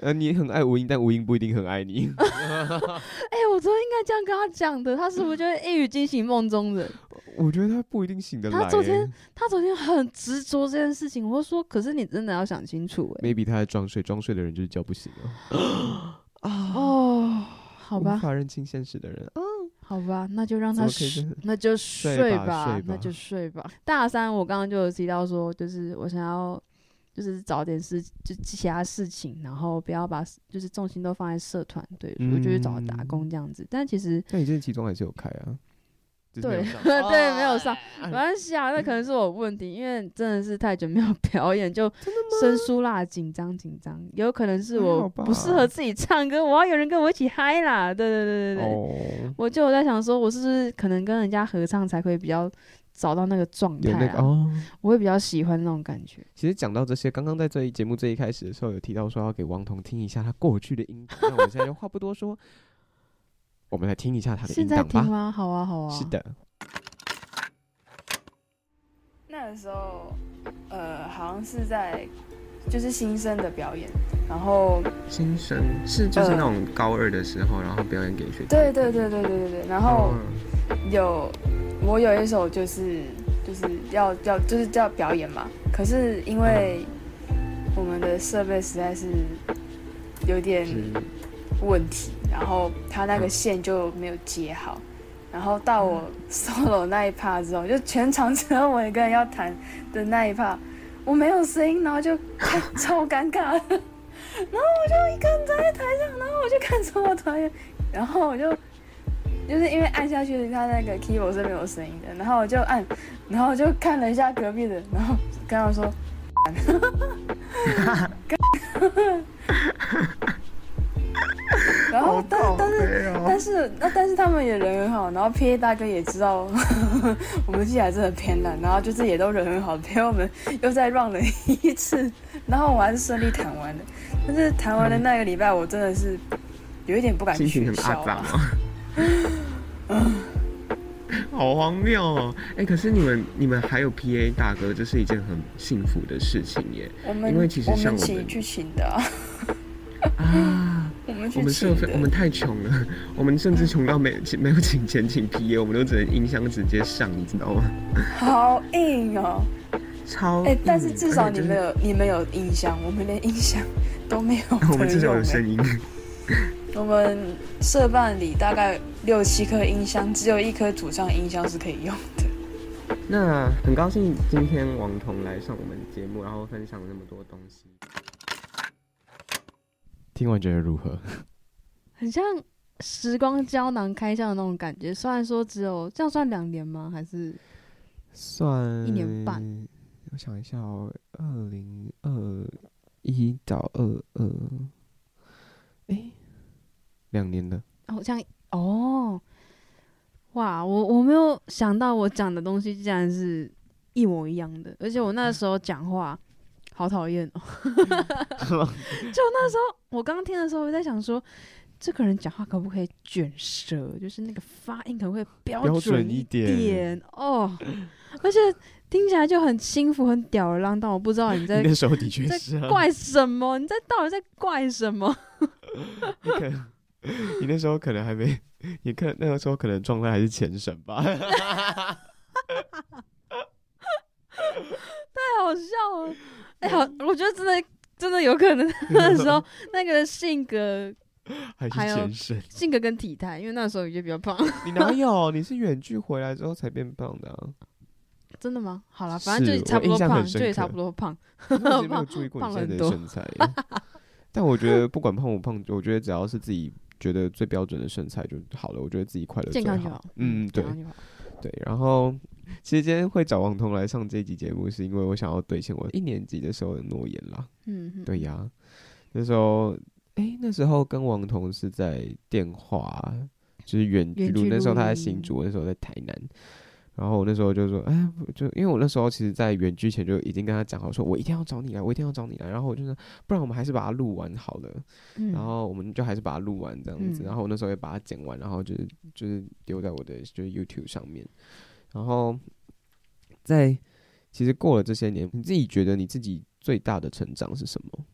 呃，你很爱吴英，但吴英不一定很爱你。哎、欸，我昨天应该这样跟他讲的，他是不是就会一语惊醒梦中人？我觉得他不一定醒得来、欸。他昨天，他昨天很执着这件事情。我说，可是你真的要想清楚、欸。Maybe 他在装睡，装睡的人就是叫不醒啊。哦，好吧。无法认清现实的人。嗯，好吧，那就让他睡，那就睡吧，睡吧，那就睡吧。大三，我刚刚就有提到说，就是我想要。就是找点事，就其他事情，然后不要把就是重心都放在社团，对，所以我就去找打工这样子。嗯、但其实，那你这其中还是有开啊？对 对，没有上，没关系啊，那可能是我问题，因为真的是太久没有 表演，就生疏啦，紧张紧张，有可能是我不适合自己唱歌，我要有人跟我一起嗨啦，对对对对对，哦、我就我在想说，我是不是可能跟人家合唱才会比较。找到那个状态、啊那个哦，我会比较喜欢那种感觉。其实讲到这些，刚刚在这一节目最一开始的时候，有提到说要给王彤听一下他过去的音档。那我们现在就话不多说，我们来听一下他的音档吧。现在听吗？好啊，好啊。是的。那个时候，呃，好像是在就是新生的表演，然后新生是就是那种高二的时候，呃、然后表演给学生。对对对对对对对，然后有。我有一首就是就是要要就是叫表演嘛，可是因为我们的设备实在是有点问题，然后他那个线就没有接好，然后到我 solo 那一 part 之后，就全场只有我一个人要弹的那一 part，我没有声音，然后就超尴尬，然后我就一个人站在台上，然后我就看着我团员，然后我就。就是因为按下去，它那个 keyboard 是没有声音的，然后我就按，然后我就看了一下隔壁的，然后跟他说，然后但但是但是那但是他们也人很好，然后 PA 大哥也知道 我们器材真的偏烂，然后就是也都人很好，陪我们又再 run 了一次，然后我还是顺利弹完的。但是弹完的那个礼拜，我真的是有一点不敢去笑。嗯，好荒谬哦！哎、欸，可是你们你们还有 P A 大哥，这是一件很幸福的事情耶。我们因为其实像我们，我们去请的啊，啊我们我们社费我们太穷了，我们甚至穷到没没有请钱请 P A，我们都只能音箱直接上，你知道吗？好硬哦，超哎、欸！但是至少你们有、就是、你们有音箱，我们连音箱都没有。我们至少有声音。我们社办里大概六七颗音箱，只有一颗主唱音箱是可以用的。那很高兴今天王彤来上我们节目，然后分享了那么多东西。听完觉得如何？很像时光胶囊开箱的那种感觉。虽然说只有这样，算两年吗？还是算一年半？我想一下哦，二零二一到二二，哎。两年了。哦，这样哦，哇，我我没有想到我讲的东西竟然是一模一样的，而且我那时候讲话好讨厌哦，就那时候我刚听的时候，我在想说，这个人讲话可不可以卷舌，就是那个发音可不可以标准一点，哦，而且听起来就很轻浮、很吊儿郎当，我不知道你在 那时候的确是、啊、在怪什么，你在到底在怪什么？你 那时候可能还没，你看那个时候可能状态还是前审吧，太好笑了。哎、欸，好，我觉得真的真的有可能 那时候那个性格还是还有健身？性格跟体态，因为那时候也比较胖。你哪有？你是远距回来之后才变胖的啊？真的吗？好了，反正就是差不多胖，就也差不多胖。没有注意过你现在的身材，但我觉得不管胖不胖，我觉得只要是自己觉得最标准的身材就好了。我觉得自己快乐健康就好。嗯，对。对。然后，其实今天会找王彤来上这一集节目，是因为我想要兑现我一年级的时候的诺言啦。嗯，对呀，那时候，哎，那时候跟王彤是在电话，就是远距录。那时候他在新竹，那时候在台南。然后我那时候就说，哎，就因为我那时候其实，在远距前就已经跟他讲好，说我一定要找你来，我一定要找你来。然后我就说，不然我们还是把它录完好了。嗯、然后我们就还是把它录完这样子。嗯、然后我那时候也把它剪完，然后就是就是丢在我的就是 YouTube 上面。然后在其实过了这些年，你自己觉得你自己最大的成长是什么？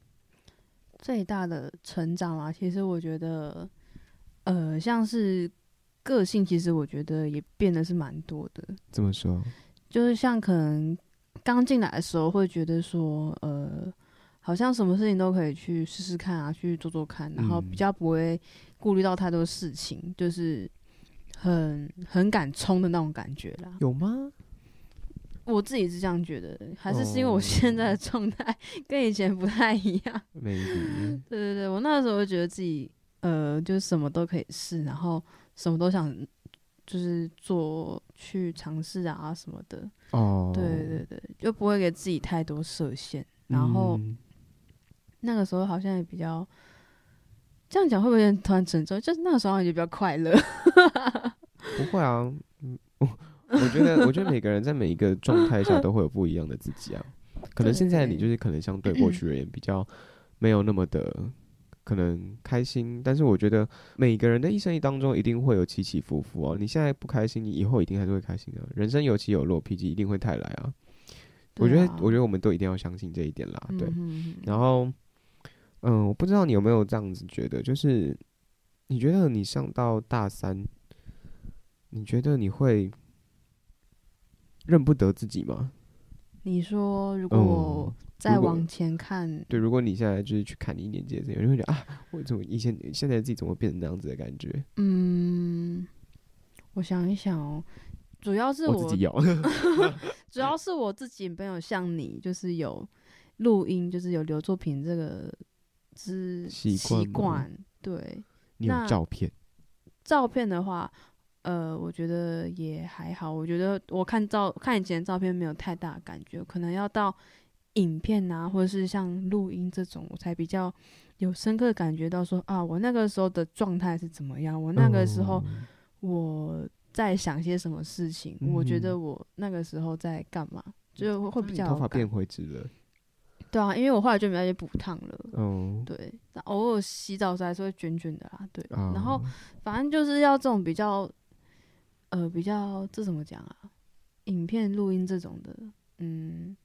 最大的成长啊，其实我觉得，呃，像是。个性其实我觉得也变得是蛮多的。怎么说？就是像可能刚进来的时候会觉得说，呃，好像什么事情都可以去试试看啊，去做做看，然后比较不会顾虑到太多事情，嗯、就是很很敢冲的那种感觉啦。有吗？我自己是这样觉得，还是是因为我现在的状态跟以前不太一样。对对对，我那时候就觉得自己呃，就什么都可以试，然后。什么都想，就是做去尝试啊什么的。哦，对对对，就不会给自己太多设限。然后、嗯、那个时候好像也比较，这样讲会不会有点突然沉重？就是那个时候好像也比较快乐。不会啊，我我觉得，我觉得每个人在每一个状态下都会有不一样的自己啊。可能 现在你就是可能相对过去而言比较没有那么的。可能开心，但是我觉得每个人的一生当中一定会有起起伏伏哦。你现在不开心，你以后一定还是会开心的。人生有起有落，脾气一定会太来啊。我觉得，我觉得我们都一定要相信这一点啦。对，然后，嗯，我不知道你有没有这样子觉得，就是你觉得你上到大三，你觉得你会认不得自己吗？你说如果。再往前看，对，如果你现在就是去看你一年级的这个，你会觉得啊，我怎么以前现在自己怎么变成那样子的感觉？嗯，我想一想哦，主要是我，我自己有，主要是我自己没有像你，就是有录音，就是有留作品这个之习惯。对，你有照片？照片的话，呃，我觉得也还好。我觉得我看照看以前的照片没有太大感觉，可能要到。影片啊，或者是像录音这种，我才比较有深刻感觉到说啊，我那个时候的状态是怎么样？我那个时候我在想些什么事情？嗯、我觉得我那个时候在干嘛？就会比较头发变回直了。对啊，因为我后来就没有去补烫了。哦，对，偶尔洗澡时还是会卷卷的啦。对，哦、然后反正就是要这种比较，呃，比较这怎么讲啊？影片录音这种的，嗯。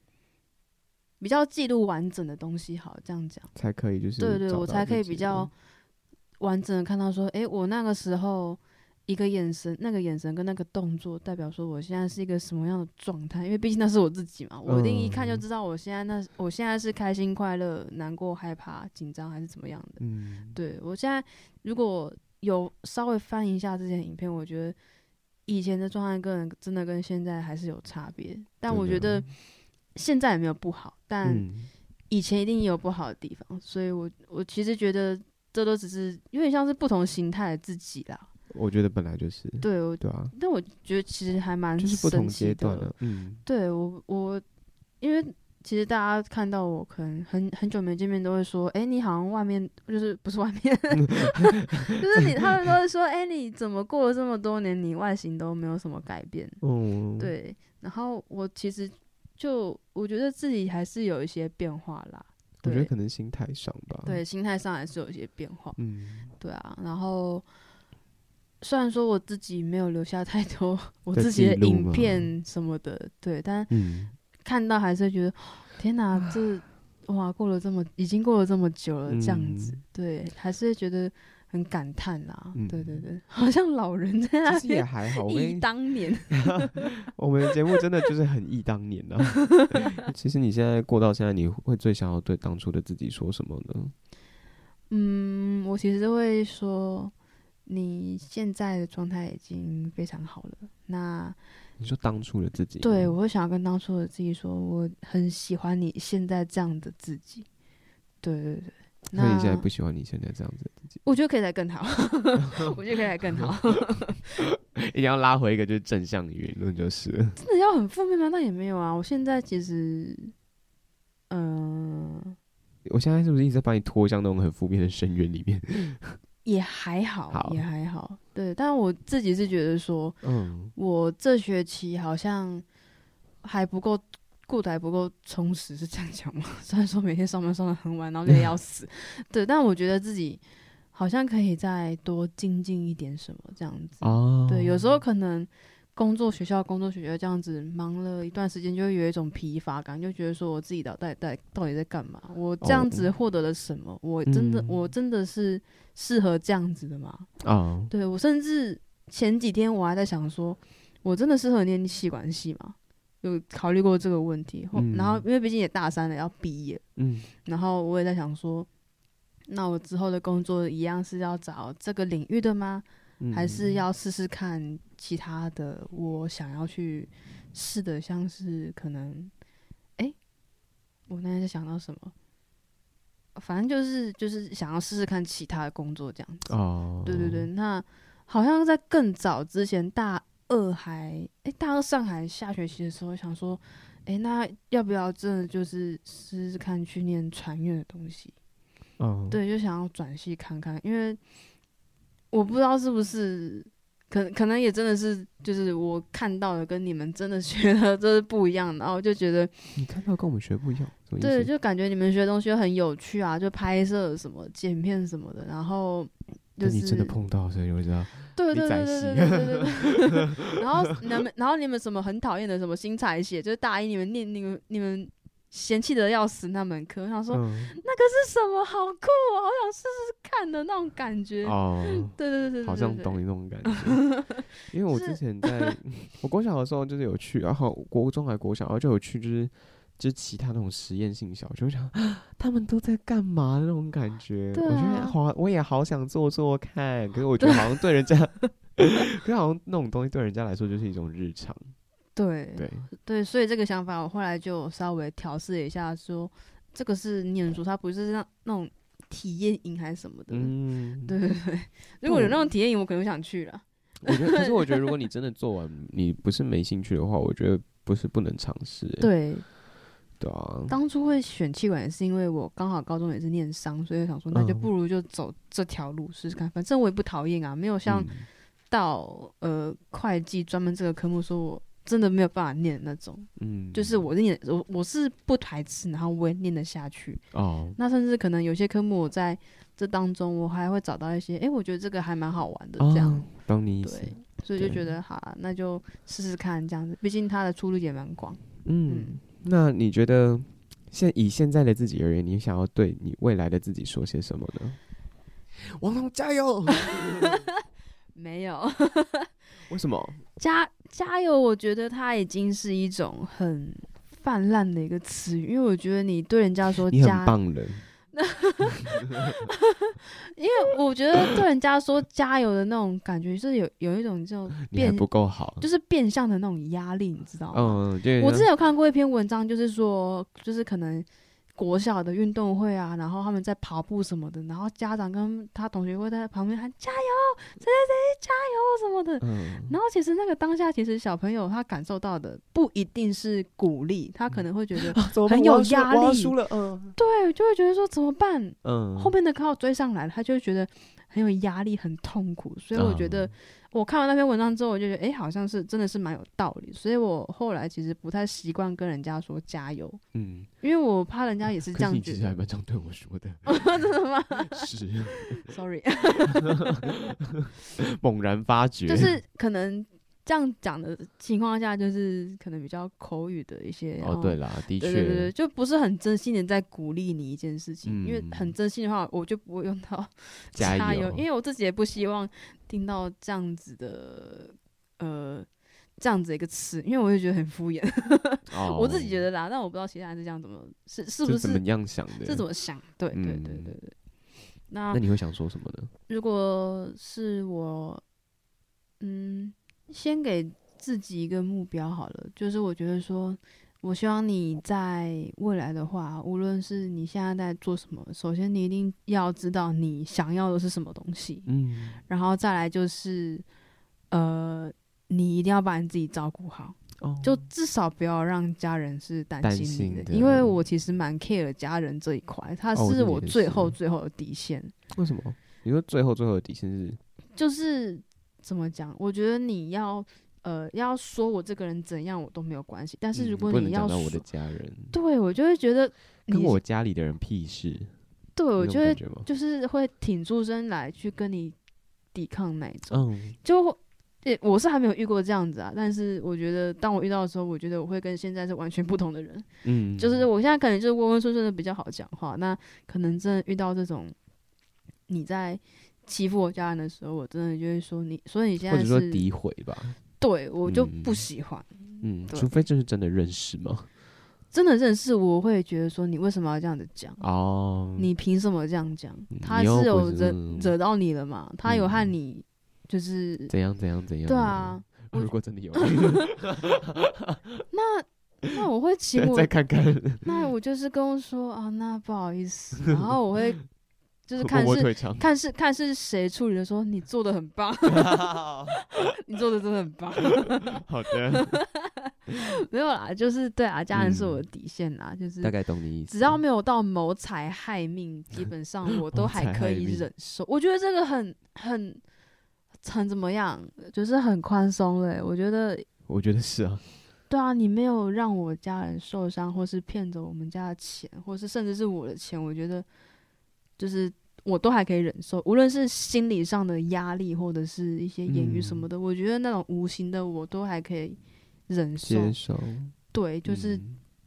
比较记录完整的东西，好这样讲才可以，就是对对，我才可以比较完整的看到说，诶、欸，我那个时候一个眼神，那个眼神跟那个动作，代表说我现在是一个什么样的状态？因为毕竟那是我自己嘛，我一定一看就知道我现在那我现在是开心、快乐、难过、害怕、紧张还是怎么样的。嗯，对我现在如果有稍微翻一下这些影片，我觉得以前的状态跟真的跟现在还是有差别，但我觉得。现在也没有不好，但以前一定也有不好的地方，嗯、所以我我其实觉得这都只是有点像是不同形态的自己啦。我觉得本来就是对，我对啊，但我觉得其实还蛮就是不同阶段的，嗯，对我我因为其实大家看到我可能很很久没见面，都会说，哎、欸，你好像外面就是不是外面，就是你他们都会说，哎、欸，你怎么过了这么多年，你外形都没有什么改变？嗯，对，然后我其实。就我觉得自己还是有一些变化啦，我觉得可能心态上吧，对，心态上还是有一些变化，嗯，对啊。然后虽然说我自己没有留下太多 我自己的影片什么的，对，但看到还是觉得天哪，这哇过了这么，已经过了这么久了，这样子，对，还是觉得。很感叹啦，嗯、对对对，好像老人在那边。也还好，忆当年。我们的节目真的就是很忆当年啊。其实你现在过到现在，你会最想要对当初的自己说什么呢？嗯，我其实会说，你现在的状态已经非常好了。那你说当初的自己？对，我会想要跟当初的自己说，我很喜欢你现在这样的自己。对对对。那你现在不喜欢你现在这样子的自己？我觉得可以再更好，我觉得可以再更好。一定要拉回一个就是正向的言论，就是真的要很负面吗？那也没有啊。我现在其实，嗯、呃，我现在是不是一直在把你拖向那种很负面的深渊里面？也还好，好也还好。对，但我自己是觉得说，嗯，我这学期好像还不够。过得还不够充实，是这样讲吗？虽然说每天上班上的很晚，然后累得要死，对，但我觉得自己好像可以再多精进一点什么这样子。哦，对，有时候可能工作学校、工作学校这样子忙了一段时间，就会有一种疲乏感，就觉得说我自己到底在到底在干嘛？我这样子获得了什么？我真的我真的是适合这样子的吗？哦，对，我甚至前几天我还在想说，我真的适合念气管系吗？有考虑过这个问题，嗯、然后因为毕竟也大三了，要毕业，嗯，然后我也在想说，那我之后的工作一样是要找这个领域的吗？嗯、还是要试试看其他的？我想要去试的，像是可能，哎，我那天在想到什么？反正就是就是想要试试看其他的工作这样子。哦，对对对，那好像在更早之前大。二还哎、欸，大二上海下学期的时候，想说，哎、欸，那要不要真的就是试试看去念传院的东西？嗯，对，就想要转系看看，因为我不知道是不是，可可能也真的是，就是我看到的跟你们真的 学的都是不一样的，然后就觉得你看到跟我们学不一样，对，就感觉你们学东西很有趣啊，就拍摄什么、剪片什么的，然后就是你真的碰到所以我知道，对对对对对对对，然后你们然后你们什么很讨厌的什么新彩写，就是大一你们念你们你们。嫌弃的要死那门课，我想说、嗯、那个是什么？好酷哦，好想试试看的那种感觉。哦。对对对对。好像懂你那种感觉。因为我之前在 我国小的时候就是有去，然后国中还国小，然后就有去就是。就其他那种实验性小，就想 他们都在干嘛那种感觉，啊、我觉得好，我也好想做做看。可是我觉得好像对人家，对 可是好像那种东西对人家来说就是一种日常。对对对，所以这个想法我后来就稍微调试一下说，说这个是念书，它不是那那种体验营还是什么的。嗯，对对对。如果有那种体验营，我可能想去了。我觉得，可是我觉得，如果你 真的做完，你不是没兴趣的话，我觉得不是不能尝试。对。对啊，当初会选气管也是因为我刚好高中也是念商，所以想说那就不如就走这条路试试看。反正我也不讨厌啊，没有像到呃会计专门这个科目说我真的没有办法念的那种。嗯，就是我念我我是不排斥，然后我也念得下去。哦，那甚至可能有些科目我在这当中我还会找到一些，哎，我觉得这个还蛮好玩的这样。帮你对，所以就觉得好，那就试试看这样子。毕竟它的出路也蛮广。嗯。那你觉得，现以现在的自己而言，你想要对你未来的自己说些什么呢？王龙加油！没有，为什么？加加油！我觉得它已经是一种很泛滥的一个词语，因为我觉得你对人家说加，你很棒人。因为我觉得对人家说加油的那种感觉，就是有有一种这种变不够好，就是变相的那种压力，你知道吗？嗯，对。我之前有看过一篇文章，就是说，就是可能。国小的运动会啊，然后他们在跑步什么的，然后家长跟他同学会在旁边喊加油，谁谁谁加油什么的。嗯。然后其实那个当下，其实小朋友他感受到的不一定是鼓励，他可能会觉得 很有压力。输了，嗯。对，就会觉得说怎么办？嗯。后面的靠追上来了，他就会觉得很有压力，很痛苦。所以我觉得。我看完那篇文章之后，我就觉得，哎、欸，好像是真的是蛮有道理，所以我后来其实不太习惯跟人家说加油，嗯，因为我怕人家也是这样觉得。你其实还蛮这样对我说的，真的吗？是，sorry，猛然发觉，就是可能。这样讲的情况下，就是可能比较口语的一些哦，对啦，的确，对对对，就不是很真心的在鼓励你一件事情，嗯、因为很真心的话，我就不会用到 加油，因为我自己也不希望听到这样子的呃这样子一个词，因为我就觉得很敷衍，哦、我自己觉得啦，但我不知道其他人是这样怎么是是不是，是怎么样想的，是怎么想？对对对对对。那那你会想说什么呢？如果是我，嗯，先给自己一个目标好了，就是我觉得说，我希望你在未来的话，无论是你现在在做什么，首先你一定要知道你想要的是什么东西，嗯，然后再来就是，呃，你一定要把你自己照顾好。哦，就至少不要让家人是担心你的，担心的因为我其实蛮 care 家人这一块，他是我最后最后的底线。为什么？你说最后最后的底线是？就是怎么讲？我觉得你要呃要说我这个人怎样我都没有关系，但是如果你要说、嗯、不能我的家人，对我就会觉得跟我家里的人屁事。对，我就会就是会挺出身来去跟你抵抗那一种，嗯，就。我是还没有遇过这样子啊，但是我觉得当我遇到的时候，我觉得我会跟现在是完全不同的人。嗯，就是我现在可能就是温温顺顺的比较好讲话，那可能真的遇到这种你在欺负我家人的时候，我真的就会说你，所以你现在是或者说诋毁吧？对，我就不喜欢。嗯，嗯，除非就是真的认识吗？真的认识，我会觉得说你为什么要这样子讲？哦，你凭什么这样讲？他是有惹惹到你了嘛？他有和你。就是怎样怎样怎样？对啊，如果真的有，那那我会 请我再看看。那我就是跟我说啊，那不好意思，然后我会就是看是看是看是谁处理的，说你做的很棒，你做的 真的很棒。好的，没有啦，就是对啊，家人是我的底线啦，就是大概懂你意思。只要没有到谋财害命，基本上我都还可以忍受。我觉得这个很很。很怎么样？就是很宽松嘞，我觉得。我觉得是啊。对啊，你没有让我家人受伤，或是骗走我们家的钱，或是甚至是我的钱，我觉得就是我都还可以忍受。无论是心理上的压力，或者是一些言语什么的，嗯、我觉得那种无形的我都还可以忍受。接受。对，就是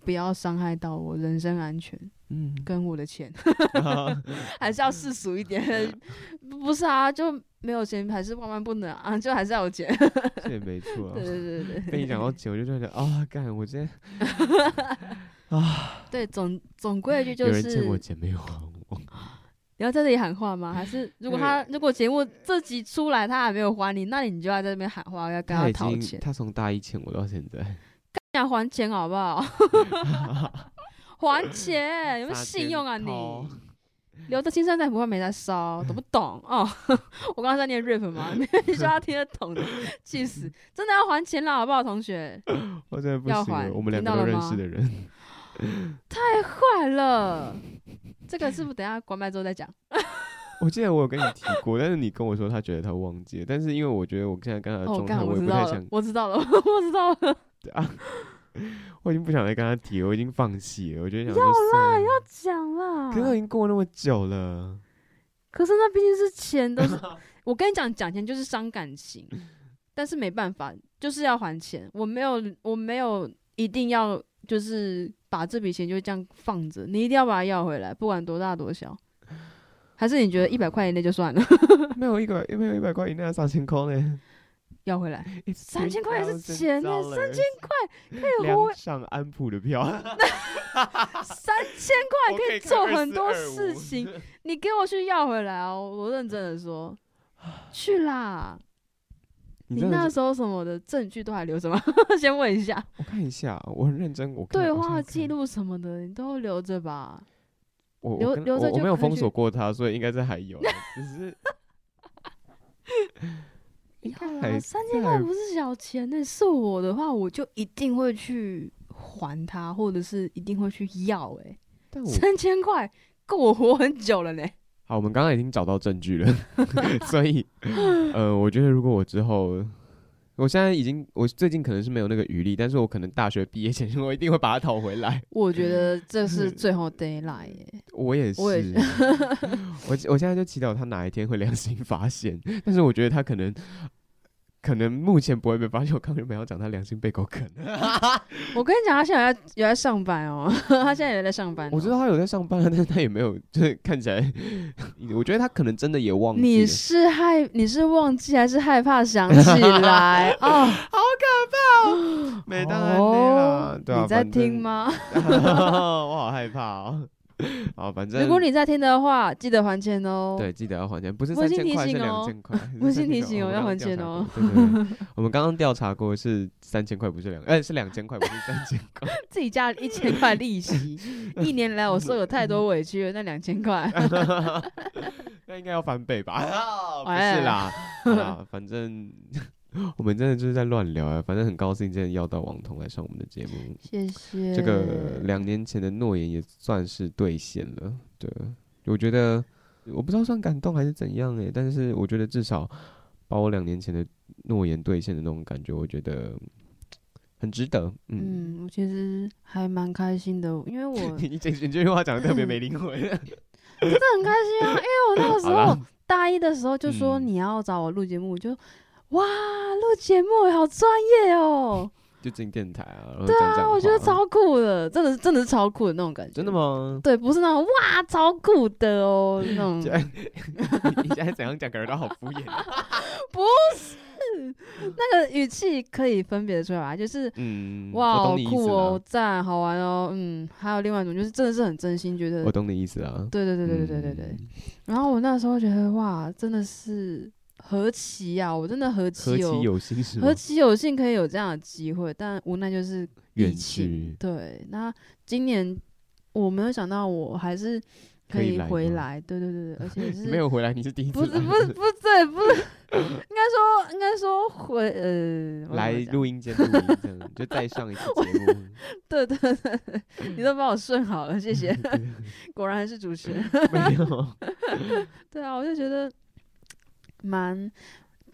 不要伤害到我人身安全。嗯，跟我的钱，还是要世俗一点。不是啊，就没有钱还是万万不能啊，就还是要有钱。这也没错啊。对对对对。跟 你讲到钱，我就觉得啊，干，我今天啊。对，总总归一句就是。有人欠我钱没有还我？你要在这里喊话吗？还是如果他如果节目这集出来他还没有还你，那你就要在这边喊话，要跟他讨钱。他从大一欠我到现在。赶紧还钱好不好？还钱有没有信用啊你？留着青山在，不怕没在烧，懂不懂哦？我刚刚在念 rap 吗？你说他听得懂的，气死！真的要还钱了，好不好，同学？我真的不行，要还，我们两个都认识的人，太坏了！这个是不是等下关麦之后再讲？我记得我有跟你提过，但是你跟我说他觉得他忘记了，但是因为我觉得我现在跟他的状态，我也不太想。我知道了，我知道了。对啊。我已经不想再跟他提，我已经放弃了。我觉得要啦，要讲啦。可是已经过那么久了。可是那毕竟是钱，都是我跟你讲，讲钱就是伤感情。但是没办法，就是要还钱。我没有，我没有一定要，就是把这笔钱就这样放着。你一定要把它要回来，不管多大多小。还是你觉得一百块以内就算了？没有一百，没有一百块以内，三千块呢？要回来，三千块也是钱呢，三千块可以活上安普的票，三千块可以做很多事情。你给我去要回来哦，我认真的说，去啦。你那时候什么的证据都还留着吗？先问一下。我看一下，我很认真。我对话记录什么的，你都留着吧。我留留着，我没有封锁过他，所以应该是还有，只是。呀，三千块不是小钱呢，是我的话，我就一定会去还他，或者是一定会去要。哎，三千块够我活很久了呢。好，我们刚刚已经找到证据了，所以，呃，我觉得如果我之后，我现在已经，我最近可能是没有那个余力，但是我可能大学毕业前，我一定会把它讨回来。我觉得这是最后 d a y l i g h t。我也是，我我现在就祈祷他哪一天会良心发现，但是我觉得他可能。可能目前不会被发现。我刚原本要讲他良心被狗啃。我跟你讲，他现在有在上班哦，他现在有在上班。我知道他有在上班，但是他也没有，就是看起来，我觉得他可能真的也忘记。你是害你是忘记还是害怕想起来？哦，好可怕哦！没当然啦，对啊，你在听吗？我好害怕哦。好，反正如果你在听的话，记得还钱哦。对，记得要还钱，不是三千块，是两千块。温馨 提醒哦，要还钱哦。对对对，我们刚刚调查过是三千块，不是两，哎，是两千块，不是三千块。自己加一千块利息，一年来我受了太多委屈了，那两千块，那应该要翻倍吧？不是啦，啊，反正。我们真的就是在乱聊啊，反正很高兴今天邀到王彤来上我们的节目，谢谢。这个两年前的诺言也算是兑现了，对，我觉得我不知道算感动还是怎样哎、欸，但是我觉得至少把我两年前的诺言兑现的那种感觉，我觉得很值得。嗯，嗯我其实还蛮开心的，因为我 你这你这句话讲的特别没灵魂，真的很开心啊，因为我那个时候大一的时候就说你要找我录节目，就。哇，录节目好专业哦！就进电台啊，对啊，我觉得超酷的，真的是真的是超酷的那种感觉。真的吗？对，不是那种哇超酷的哦那种。你现在怎样讲，感觉都好敷衍。不是，那个语气可以分别出来吧，就是嗯，哇，好酷哦，赞，好玩哦，嗯，还有另外一种就是真的是很真心觉得。我懂你意思啊。对对对对对对对对。然后我那时候觉得哇，真的是。何其呀！我真的何其有，何其有幸是？何其有幸可以有这样的机会，但无奈就是疫情。对，那今年我没有想到，我还是可以回来。对对对对，而且 是没有回来，你是第一次。不是不是不对，不是，应该说应该说回呃来录音间录音这样，就再上一次节目。对对对，你都帮我顺好了，谢谢。果然还是主持人。没有。对啊，我就觉得。蛮，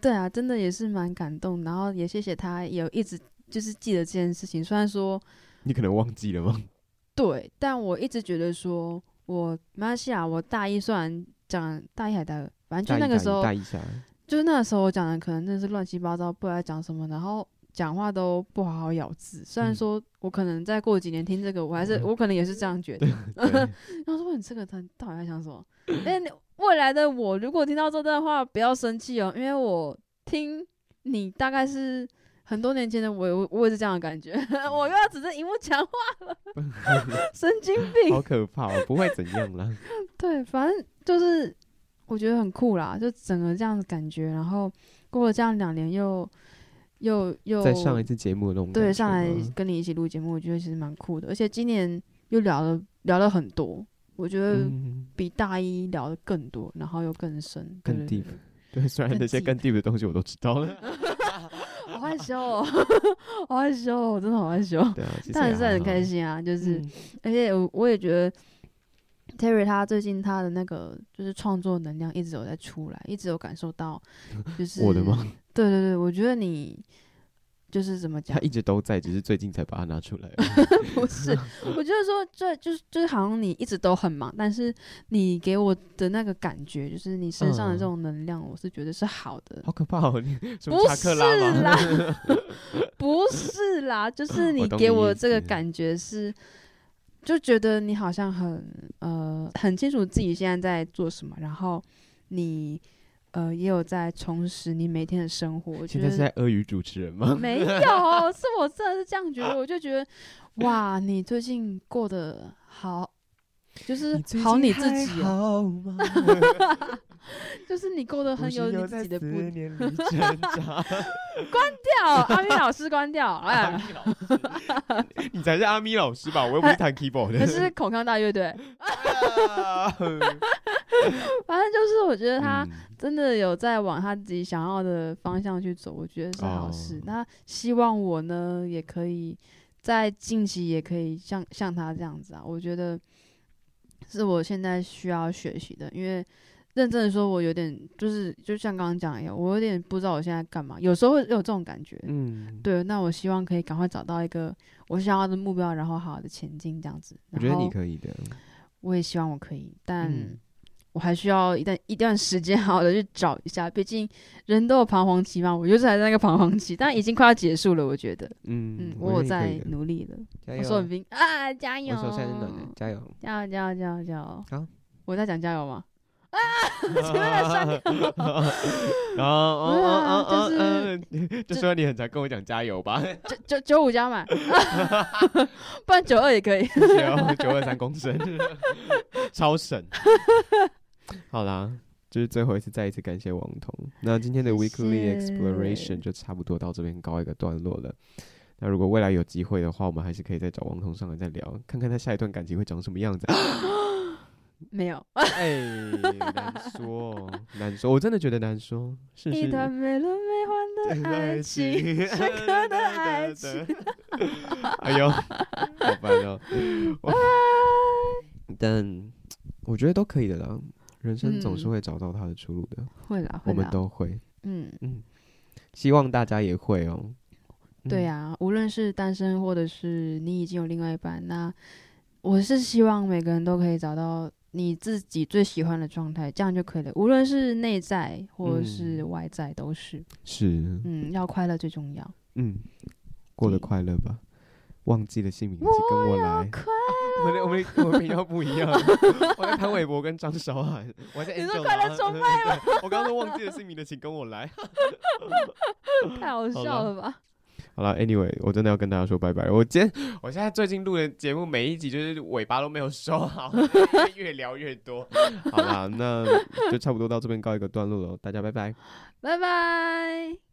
对啊，真的也是蛮感动，然后也谢谢他有一直就是记得这件事情，虽然说 你可能忘记了吗？对，但我一直觉得说，我马来西亚，我大一虽然讲大一还大二，反正就那个时候，大一下，就是那个时候我讲的可能真的是乱七八糟，不知道讲什么，然后讲话都不好好咬字。虽然说我可能再过几年听这个，我还是、嗯、我可能也是这样觉得。然后说你这个他到底在想什么？未来的我，如果听到这段话，不要生气哦，因为我听你大概是很多年前的我，我我也是这样的感觉，我又要指着荧幕讲话了，神经病，好可怕哦，不会怎样啦。对，反正就是我觉得很酷啦，就整个这样的感觉，然后过了这样两年又，又又又再上一次节目那种，对，上来跟你一起录节目，我觉得其实蛮酷的，而且今年又聊了聊了很多。我觉得比大一聊的更多，然后又更深、更 deep。对，虽然那些更 deep 的东西我都知道了。好害羞哦，好害羞哦，真的好害羞。对啊，但是很开心啊，就是，而且我我也觉得 Terry 他最近他的那个就是创作能量一直有在出来，一直有感受到，就是我的吗？对对对，我觉得你。就是怎么讲？他一直都在，只是最近才把它拿出来。不是，我就是说，这就是就是好像你一直都很忙，但是你给我的那个感觉，就是你身上的这种能量，我是觉得是好的。嗯、好可怕哦！你什么不是啦，不是啦，就是你给我这个感觉是，就觉得你好像很呃很清楚自己现在在做什么，然后你。呃，也有在充实你每天的生活。现在是在阿谀主持人吗？没有，是我真的是这样觉得。我就觉得，哇，你最近过得好，就是好你自己，好吗？就是你过得很有你自己的步调。关掉，阿咪老师，关掉。哎，你才是阿咪老师吧？我又不是弹 keyboard 的。可是孔康大乐队。反正就是，我觉得他真的有在往他自己想要的方向去走，我觉得是好事。那希望我呢，也可以在近期也可以像像他这样子啊，我觉得是我现在需要学习的。因为认真的说，我有点就是就像刚刚讲一样，我有点不知道我现在干嘛，有时候会有这种感觉。嗯，对。那我希望可以赶快找到一个我想要的目标，然后好好的前进这样子。我觉得你可以的。我也希望我可以，但。嗯我还需要一段一段时间，好好的去找一下。毕竟人都有彷徨期嘛，我就是还在那个彷徨期，但已经快要结束了。我觉得，嗯嗯，我有在努力了。我说文斌啊，加油！我手下是暖的，加油！加油！加油！加油！加油！好，我在讲加油吗？啊，前面的三条，然后就是就说你很常跟我讲加油吧，九九九五加满，不然九二也可以，九二三公升，超省。好啦，就是最后一次，再一次感谢王彤。那今天的 Weekly Exploration 就差不多到这边告一个段落了。那如果未来有机会的话，我们还是可以再找王彤上来再聊，看看他下一段感情会长什么样子。没有，哎，难说，难说，我真的觉得难说。是是，一段美轮美奂的爱情，深刻的 爱情。哎呦，好烦哦。但我觉得都可以的啦，人生总是会找到他的出路的。会啦，我们都会。嗯嗯，希望大家也会哦。对呀，无论是单身或者是你已经有另外一半，那我是希望每个人都可以找到。你自己最喜欢的状态，这样就可以了。无论是内在或者是外在，都是。是。嗯，要快乐最重要。嗯，过得快乐吧。忘记了姓名，请跟我来。快我们我们我们比较不一样。我在潘玮柏跟张韶涵。我在。你说快乐崇拜吗？我刚刚说忘记了姓名的，请跟我来。太好笑了吧？好了，Anyway，我真的要跟大家说拜拜。我今天，我现在最近录的节目，每一集就是尾巴都没有收好，越聊越多。好啦，那就差不多到这边告一个段落了，大家拜拜，拜拜。